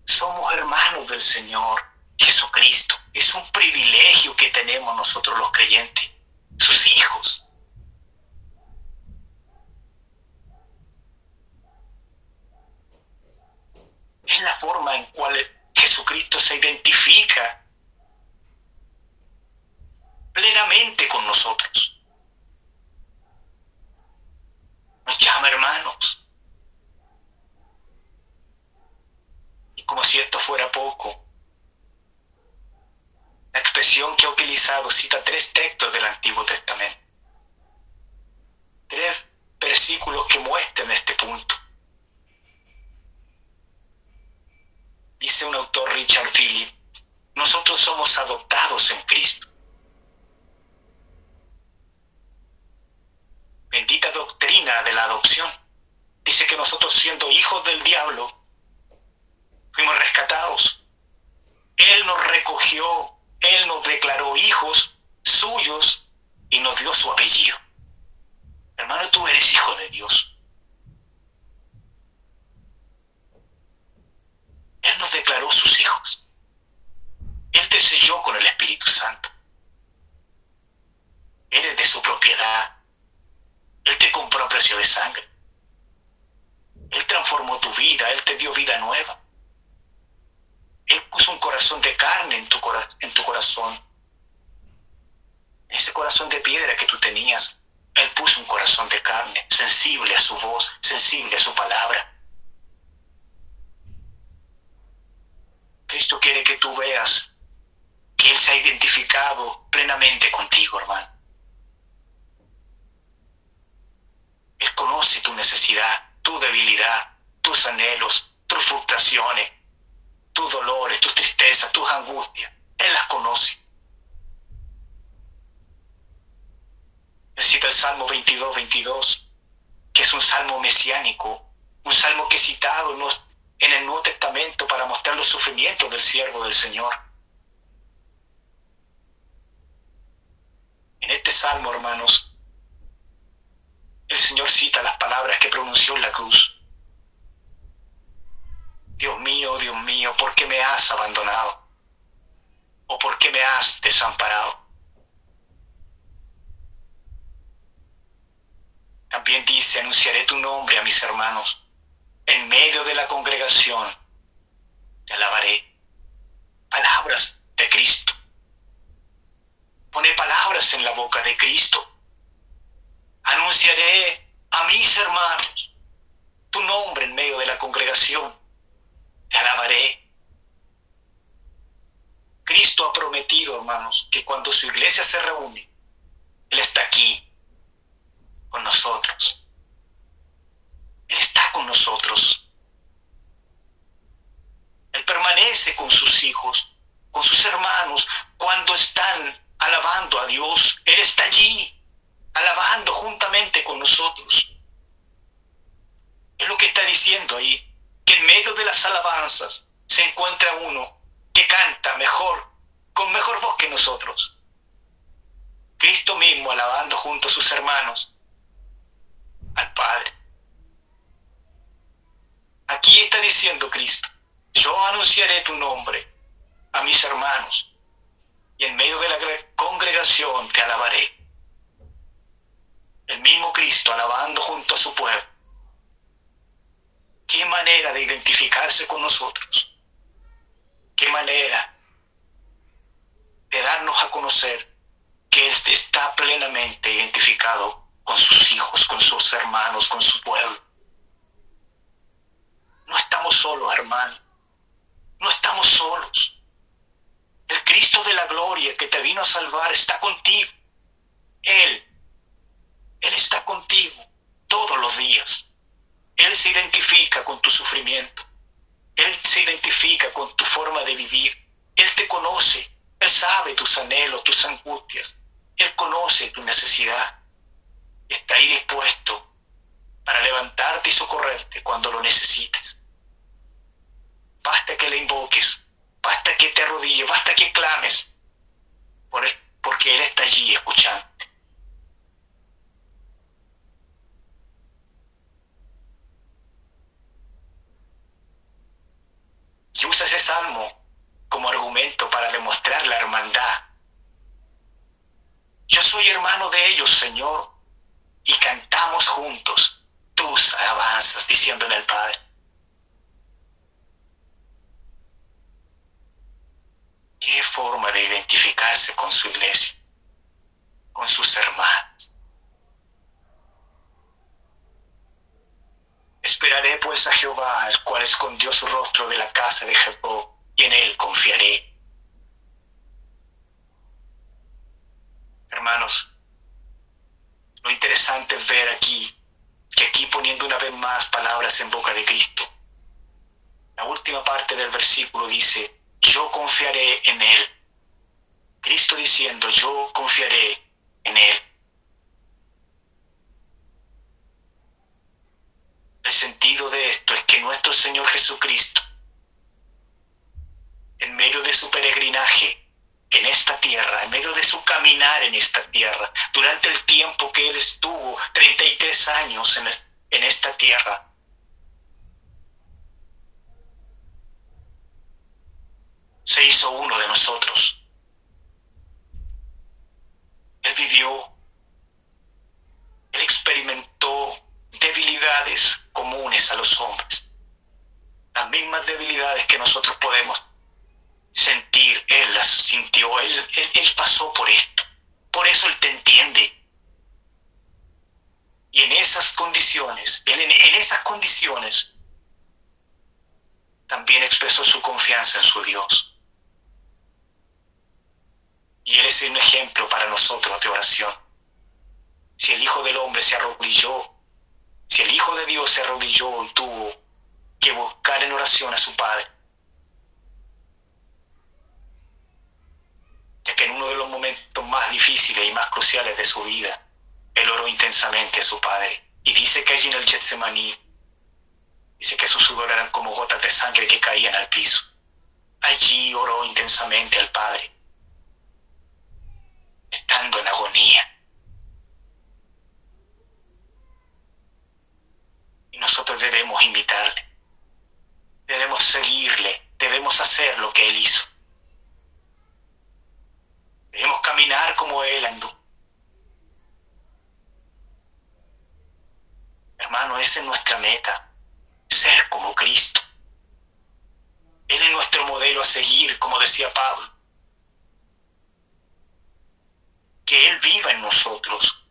Somos hermanos del Señor Jesucristo. Es un privilegio que tenemos nosotros los creyentes, sus hijos. Es la forma en cual Jesucristo se identifica plenamente con nosotros. Nos llama hermanos. Y como si esto fuera poco, la expresión que ha utilizado cita tres textos del Antiguo Testamento. Tres versículos que muestran este punto. Dice un autor Richard Philip, nosotros somos adoptados en Cristo. Bendita doctrina de la adopción. Dice que nosotros siendo hijos del diablo, fuimos rescatados. Él nos recogió, Él nos declaró hijos suyos y nos dio su apellido. Hermano, tú eres hijo de Dios. Él nos declaró sus hijos. Él te selló con el Espíritu Santo. Eres de su propiedad. Él te compró a precio de sangre. Él transformó tu vida, Él te dio vida nueva. Él puso un corazón de carne en tu, tu corazón. Ese corazón de piedra que tú tenías, Él puso un corazón de carne, sensible a su voz, sensible a su palabra. Cristo quiere que tú veas que Él se ha identificado plenamente contigo, hermano. Él conoce tu necesidad, tu debilidad, tus anhelos, tus frustraciones, tus dolores, tus tristezas, tus angustias. Él las conoce. Él cita el Salmo 22, 22, que es un salmo mesiánico, un salmo que citado en el Nuevo Testamento para mostrar los sufrimientos del siervo del Señor. En este salmo, hermanos, el Señor cita las palabras que pronunció en la cruz. Dios mío, Dios mío, ¿por qué me has abandonado? ¿O por qué me has desamparado? También dice, anunciaré tu nombre a mis hermanos en medio de la congregación, te alabaré. Palabras de Cristo. Pone palabras en la boca de Cristo. Anunciaré a mis hermanos tu nombre en medio de la congregación. Te alabaré. Cristo ha prometido, hermanos, que cuando su iglesia se reúne, Él está aquí con nosotros. Él está con nosotros. Él permanece con sus hijos, con sus hermanos, cuando están alabando a Dios. Él está allí, alabando juntamente con nosotros. Es lo que está diciendo ahí, que en medio de las alabanzas se encuentra uno que canta mejor, con mejor voz que nosotros. Cristo mismo alabando junto a sus hermanos al Padre. Aquí está diciendo Cristo, yo anunciaré tu nombre a mis hermanos y en medio de la congregación te alabaré. El mismo Cristo alabando junto a su pueblo. Qué manera de identificarse con nosotros. qué manera de darnos a conocer que Él está plenamente identificado con sus hijos, con sus hermanos, con su pueblo. No estamos solos, hermano. No estamos solos. El Cristo de la gloria que te vino a salvar está contigo. Él, Él está contigo todos los días. Él se identifica con tu sufrimiento. Él se identifica con tu forma de vivir. Él te conoce. Él sabe tus anhelos, tus angustias. Él conoce tu necesidad. Está ahí dispuesto para levantarte y socorrerte cuando lo necesites. Basta que le invoques, basta que te arrodilles, basta que clames, porque Él está allí escuchándote. Y usa ese salmo como argumento para demostrar la hermandad. Yo soy hermano de ellos, Señor, y cantamos juntos tus alabanzas, diciéndole al Padre. Qué forma de identificarse con su iglesia, con sus hermanos. Esperaré pues a Jehová, el cual escondió su rostro de la casa de Jacob, y en él confiaré. Hermanos, lo interesante es ver aquí, que aquí poniendo una vez más palabras en boca de Cristo, la última parte del versículo dice, yo confiaré en Él. Cristo diciendo, yo confiaré en Él. El sentido de esto es que nuestro Señor Jesucristo, en medio de su peregrinaje, en esta tierra, en medio de su caminar en esta tierra, durante el tiempo que Él estuvo, 33 años en, en esta tierra. Se hizo uno de nosotros. Él vivió, Él experimentó debilidades comunes a los hombres, las mismas debilidades que nosotros podemos sentir, Él las sintió, él, él, pasó por esto. Por eso Él te entiende. Y en esas condiciones, en, en esas condiciones, también expresó su confianza en su Dios. Y Él es un ejemplo para nosotros de oración. Si el Hijo del Hombre se arrodilló, si el Hijo de Dios se arrodilló y tuvo que buscar en oración a su Padre, ya que en uno de los momentos más difíciles y más cruciales de su vida, él oró intensamente a su padre. Y dice que allí en el Getsemaní, dice que sus sudor eran como gotas de sangre que caían al piso. Allí oró intensamente al Padre, estando en agonía. Y nosotros debemos imitarle, debemos seguirle, debemos hacer lo que él hizo. Debemos caminar como Él andó. Hermano, esa es nuestra meta, ser como Cristo. Él es nuestro modelo a seguir, como decía Pablo. Que Él viva en nosotros,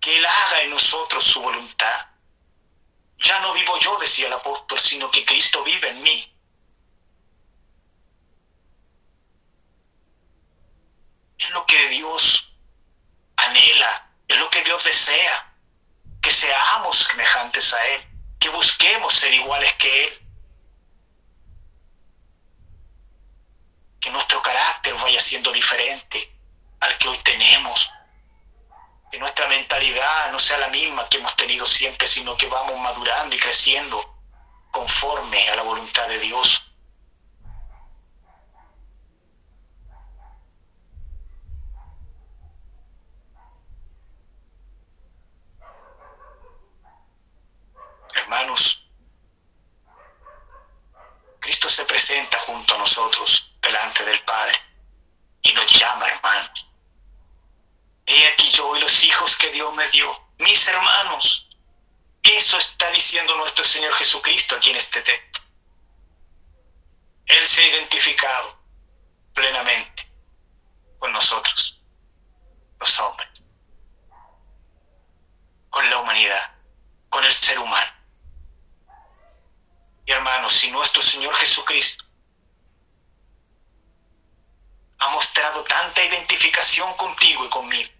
que Él haga en nosotros su voluntad. Ya no vivo yo, decía el apóstol, sino que Cristo vive en mí. es lo que Dios anhela, es lo que Dios desea, que seamos semejantes a Él, que busquemos ser iguales que Él. Que nuestro carácter vaya siendo diferente al que hoy tenemos. Que nuestra mentalidad no sea la misma que hemos tenido siempre, sino que vamos madurando y creciendo conforme a la voluntad de Dios. Hermanos, Cristo se presenta junto a nosotros delante del Padre y nos llama, hermanos. He aquí yo y los hijos que Dios me dio, mis hermanos. Eso está diciendo nuestro Señor Jesucristo aquí en este texto. Él se ha identificado plenamente con nosotros, los hombres, con la humanidad, con el ser humano. Y hermanos, si nuestro Señor Jesucristo ha mostrado tanta identificación contigo y conmigo,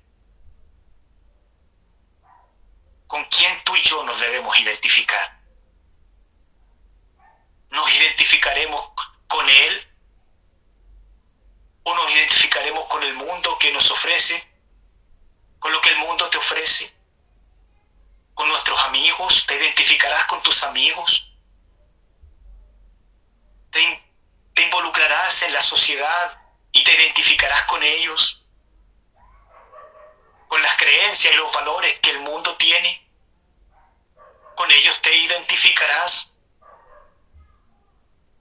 ¿con quién tú y yo nos debemos identificar? ¿Nos identificaremos con Él? ¿O nos identificaremos con el mundo que nos ofrece? ¿Con lo que el mundo te ofrece? ¿Con nuestros amigos? ¿Te identificarás con tus amigos? te, involucrarás en la sociedad y te identificarás con ellos, con las creencias y los valores que el mundo tiene. Con ellos te identificarás.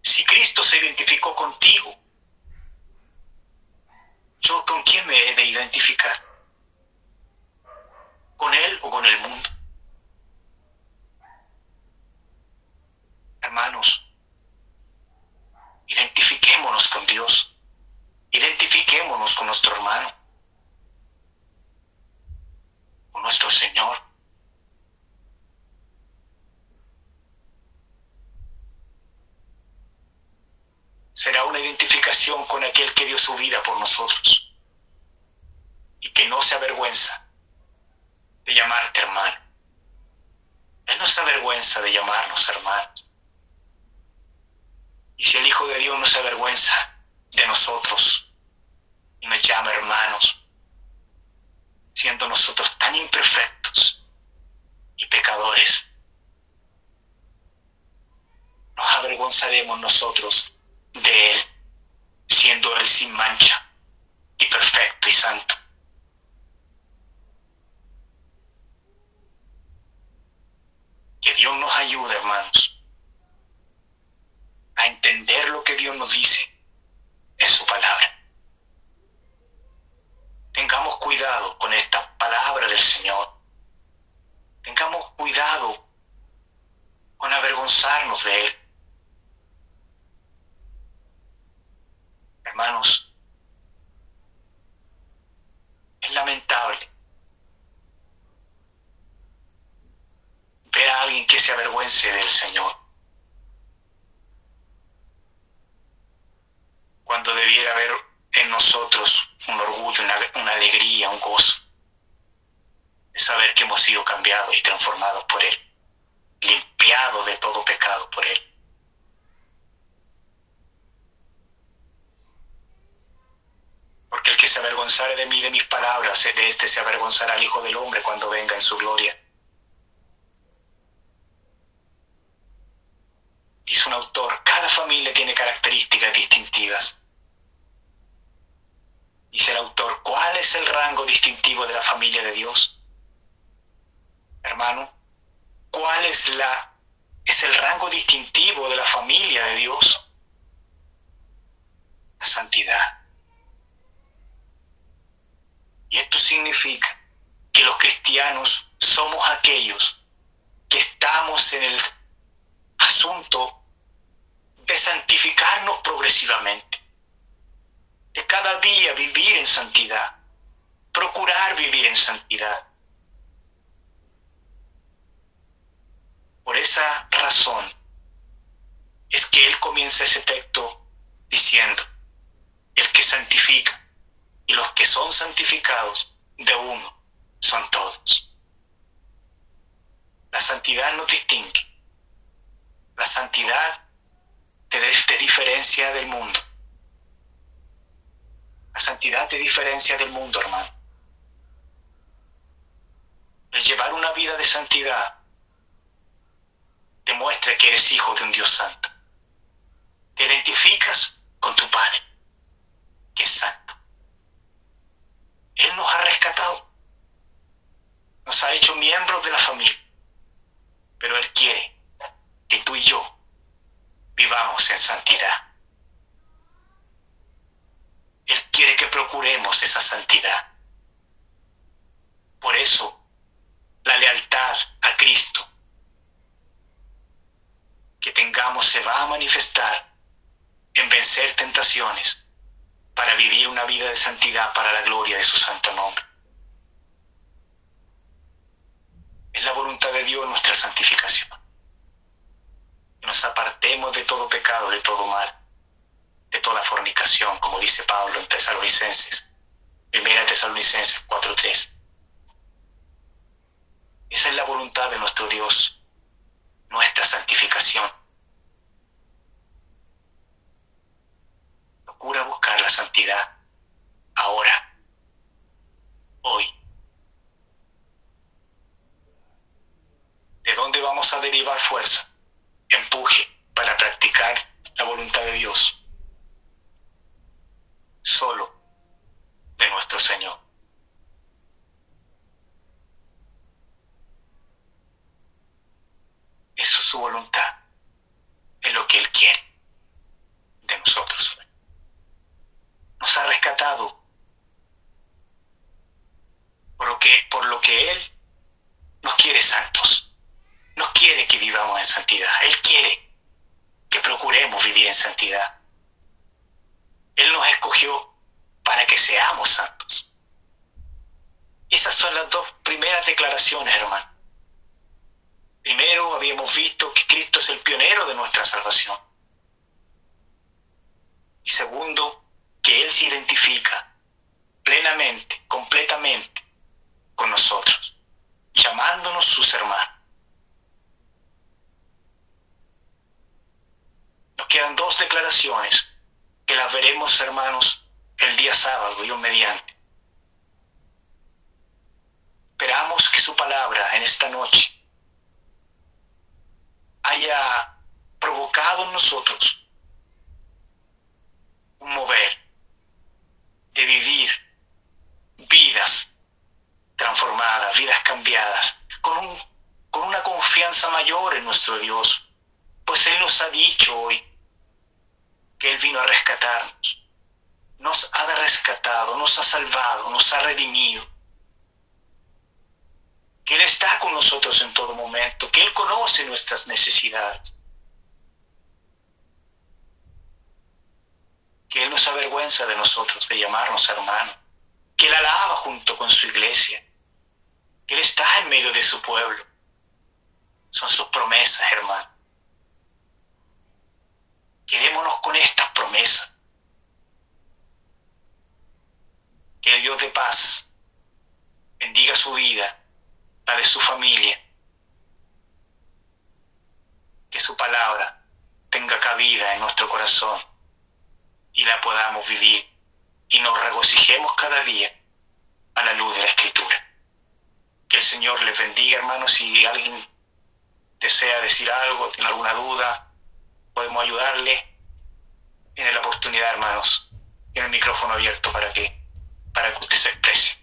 Si Cristo se identificó contigo, ¿yo con quién me he de identificar? ¿Con Él o con el mundo? Hermanos, Identifiquémonos con Dios. Identifiquémonos con nuestro hermano. Nuestro Señor. Será una identificación con aquel que dio su vida por nosotros. Y que no se avergüenza de llamarte hermano. Él no se avergüenza de llamarnos hermanos. Y si el Hijo de Dios no se avergüenza de nosotros y nos llama hermanos, siendo nosotros tan imperfectos y pecadores, nos avergonzaremos nosotros de Él, siendo Él sin mancha y perfecto y santo. Que Dios nos ayude, hermanos a entender lo que Dios nos dice en su palabra. Tengamos cuidado con esta palabra del Señor. Tengamos cuidado con avergonzarnos de Él. Hermanos, es lamentable ver a alguien que se avergüence del Señor. cuando debiera haber en nosotros un orgullo, una, alegría, un gozo saber que hemos sido cambiados y transformados por Él, limpiados de todo pecado por Él. Porque el que se avergonzare de mí, de mis palabras, de este se avergonzará al Hijo del Hombre cuando venga en su gloria. Dice un autor, cada familia tiene características distintivas Dice el autor, ¿cuál es el rango distintivo de la familia de Dios? Hermano, ¿cuál es la es el rango distintivo de la familia de Dios? La santidad. Y esto significa que los cristianos somos aquellos que estamos en el asunto de santificarnos progresivamente de cada día vivir en santidad, procurar vivir en santidad. Por esa razón es que él comienza ese texto diciendo, el que santifica y los que son santificados de uno son todos. La santidad no distingue. La santidad te, te diferencia del mundo. La santidad te diferencia del mundo, hermano. El llevar una vida de santidad demuestra que eres hijo de un Dios santo. Te identificas con tu Padre, que es santo. Él nos ha rescatado, nos ha hecho miembros de la familia, pero Él quiere que tú y yo vivamos en santidad. Él quiere que procuremos esa santidad. Por eso, la lealtad a Cristo que tengamos se va a manifestar en vencer tentaciones para vivir una vida de santidad para la gloria de su santo nombre. Es la voluntad de Dios nuestra santificación. Nos apartemos de todo pecado, de todo mal, de toda fornicación, como dice Pablo en Tesalonicenses, primera Tesalonicenses 4.3. Esa es la voluntad de nuestro Dios, nuestra santificación. Procura buscar la santidad ahora, hoy. ¿De dónde vamos a derivar fuerza, empuje para practicar la voluntad de Dios? Solo de nuestro Señor. Eso es su voluntad. Es lo que Él quiere de nosotros. Nos ha rescatado por lo que, por lo que Él nos quiere santos. No quiere que vivamos en santidad. Él quiere que procuremos vivir en santidad. Él nos escogió para que seamos santos. Esas son las dos primeras declaraciones, hermano. Primero, habíamos visto que Cristo es el pionero de nuestra salvación. Y segundo, que Él se identifica plenamente, completamente con nosotros, llamándonos sus hermanos. Nos quedan dos declaraciones que las veremos, hermanos, el día sábado, Dios mediante. Esperamos que su palabra en esta noche haya provocado en nosotros un mover de vivir vidas transformadas, vidas cambiadas, con, un, con una confianza mayor en nuestro Dios, pues Él nos ha dicho hoy que Él vino a rescatarnos, nos ha rescatado, nos ha salvado, nos ha redimido. Que Él está con nosotros en todo momento, que Él conoce nuestras necesidades, que Él no se avergüenza de nosotros, de llamarnos hermano, que Él alaba junto con su iglesia, que Él está en medio de su pueblo. Son sus promesas, hermano. Quedémonos con estas promesas. Que el Dios de paz bendiga su vida la de su familia. Que su palabra tenga cabida en nuestro corazón y la podamos vivir y nos regocijemos cada día a la luz de la escritura. Que el Señor les bendiga, hermanos. Si alguien desea decir algo, tiene alguna duda, podemos ayudarle. Tiene la oportunidad, hermanos. Tiene el micrófono abierto para que, para que usted se exprese.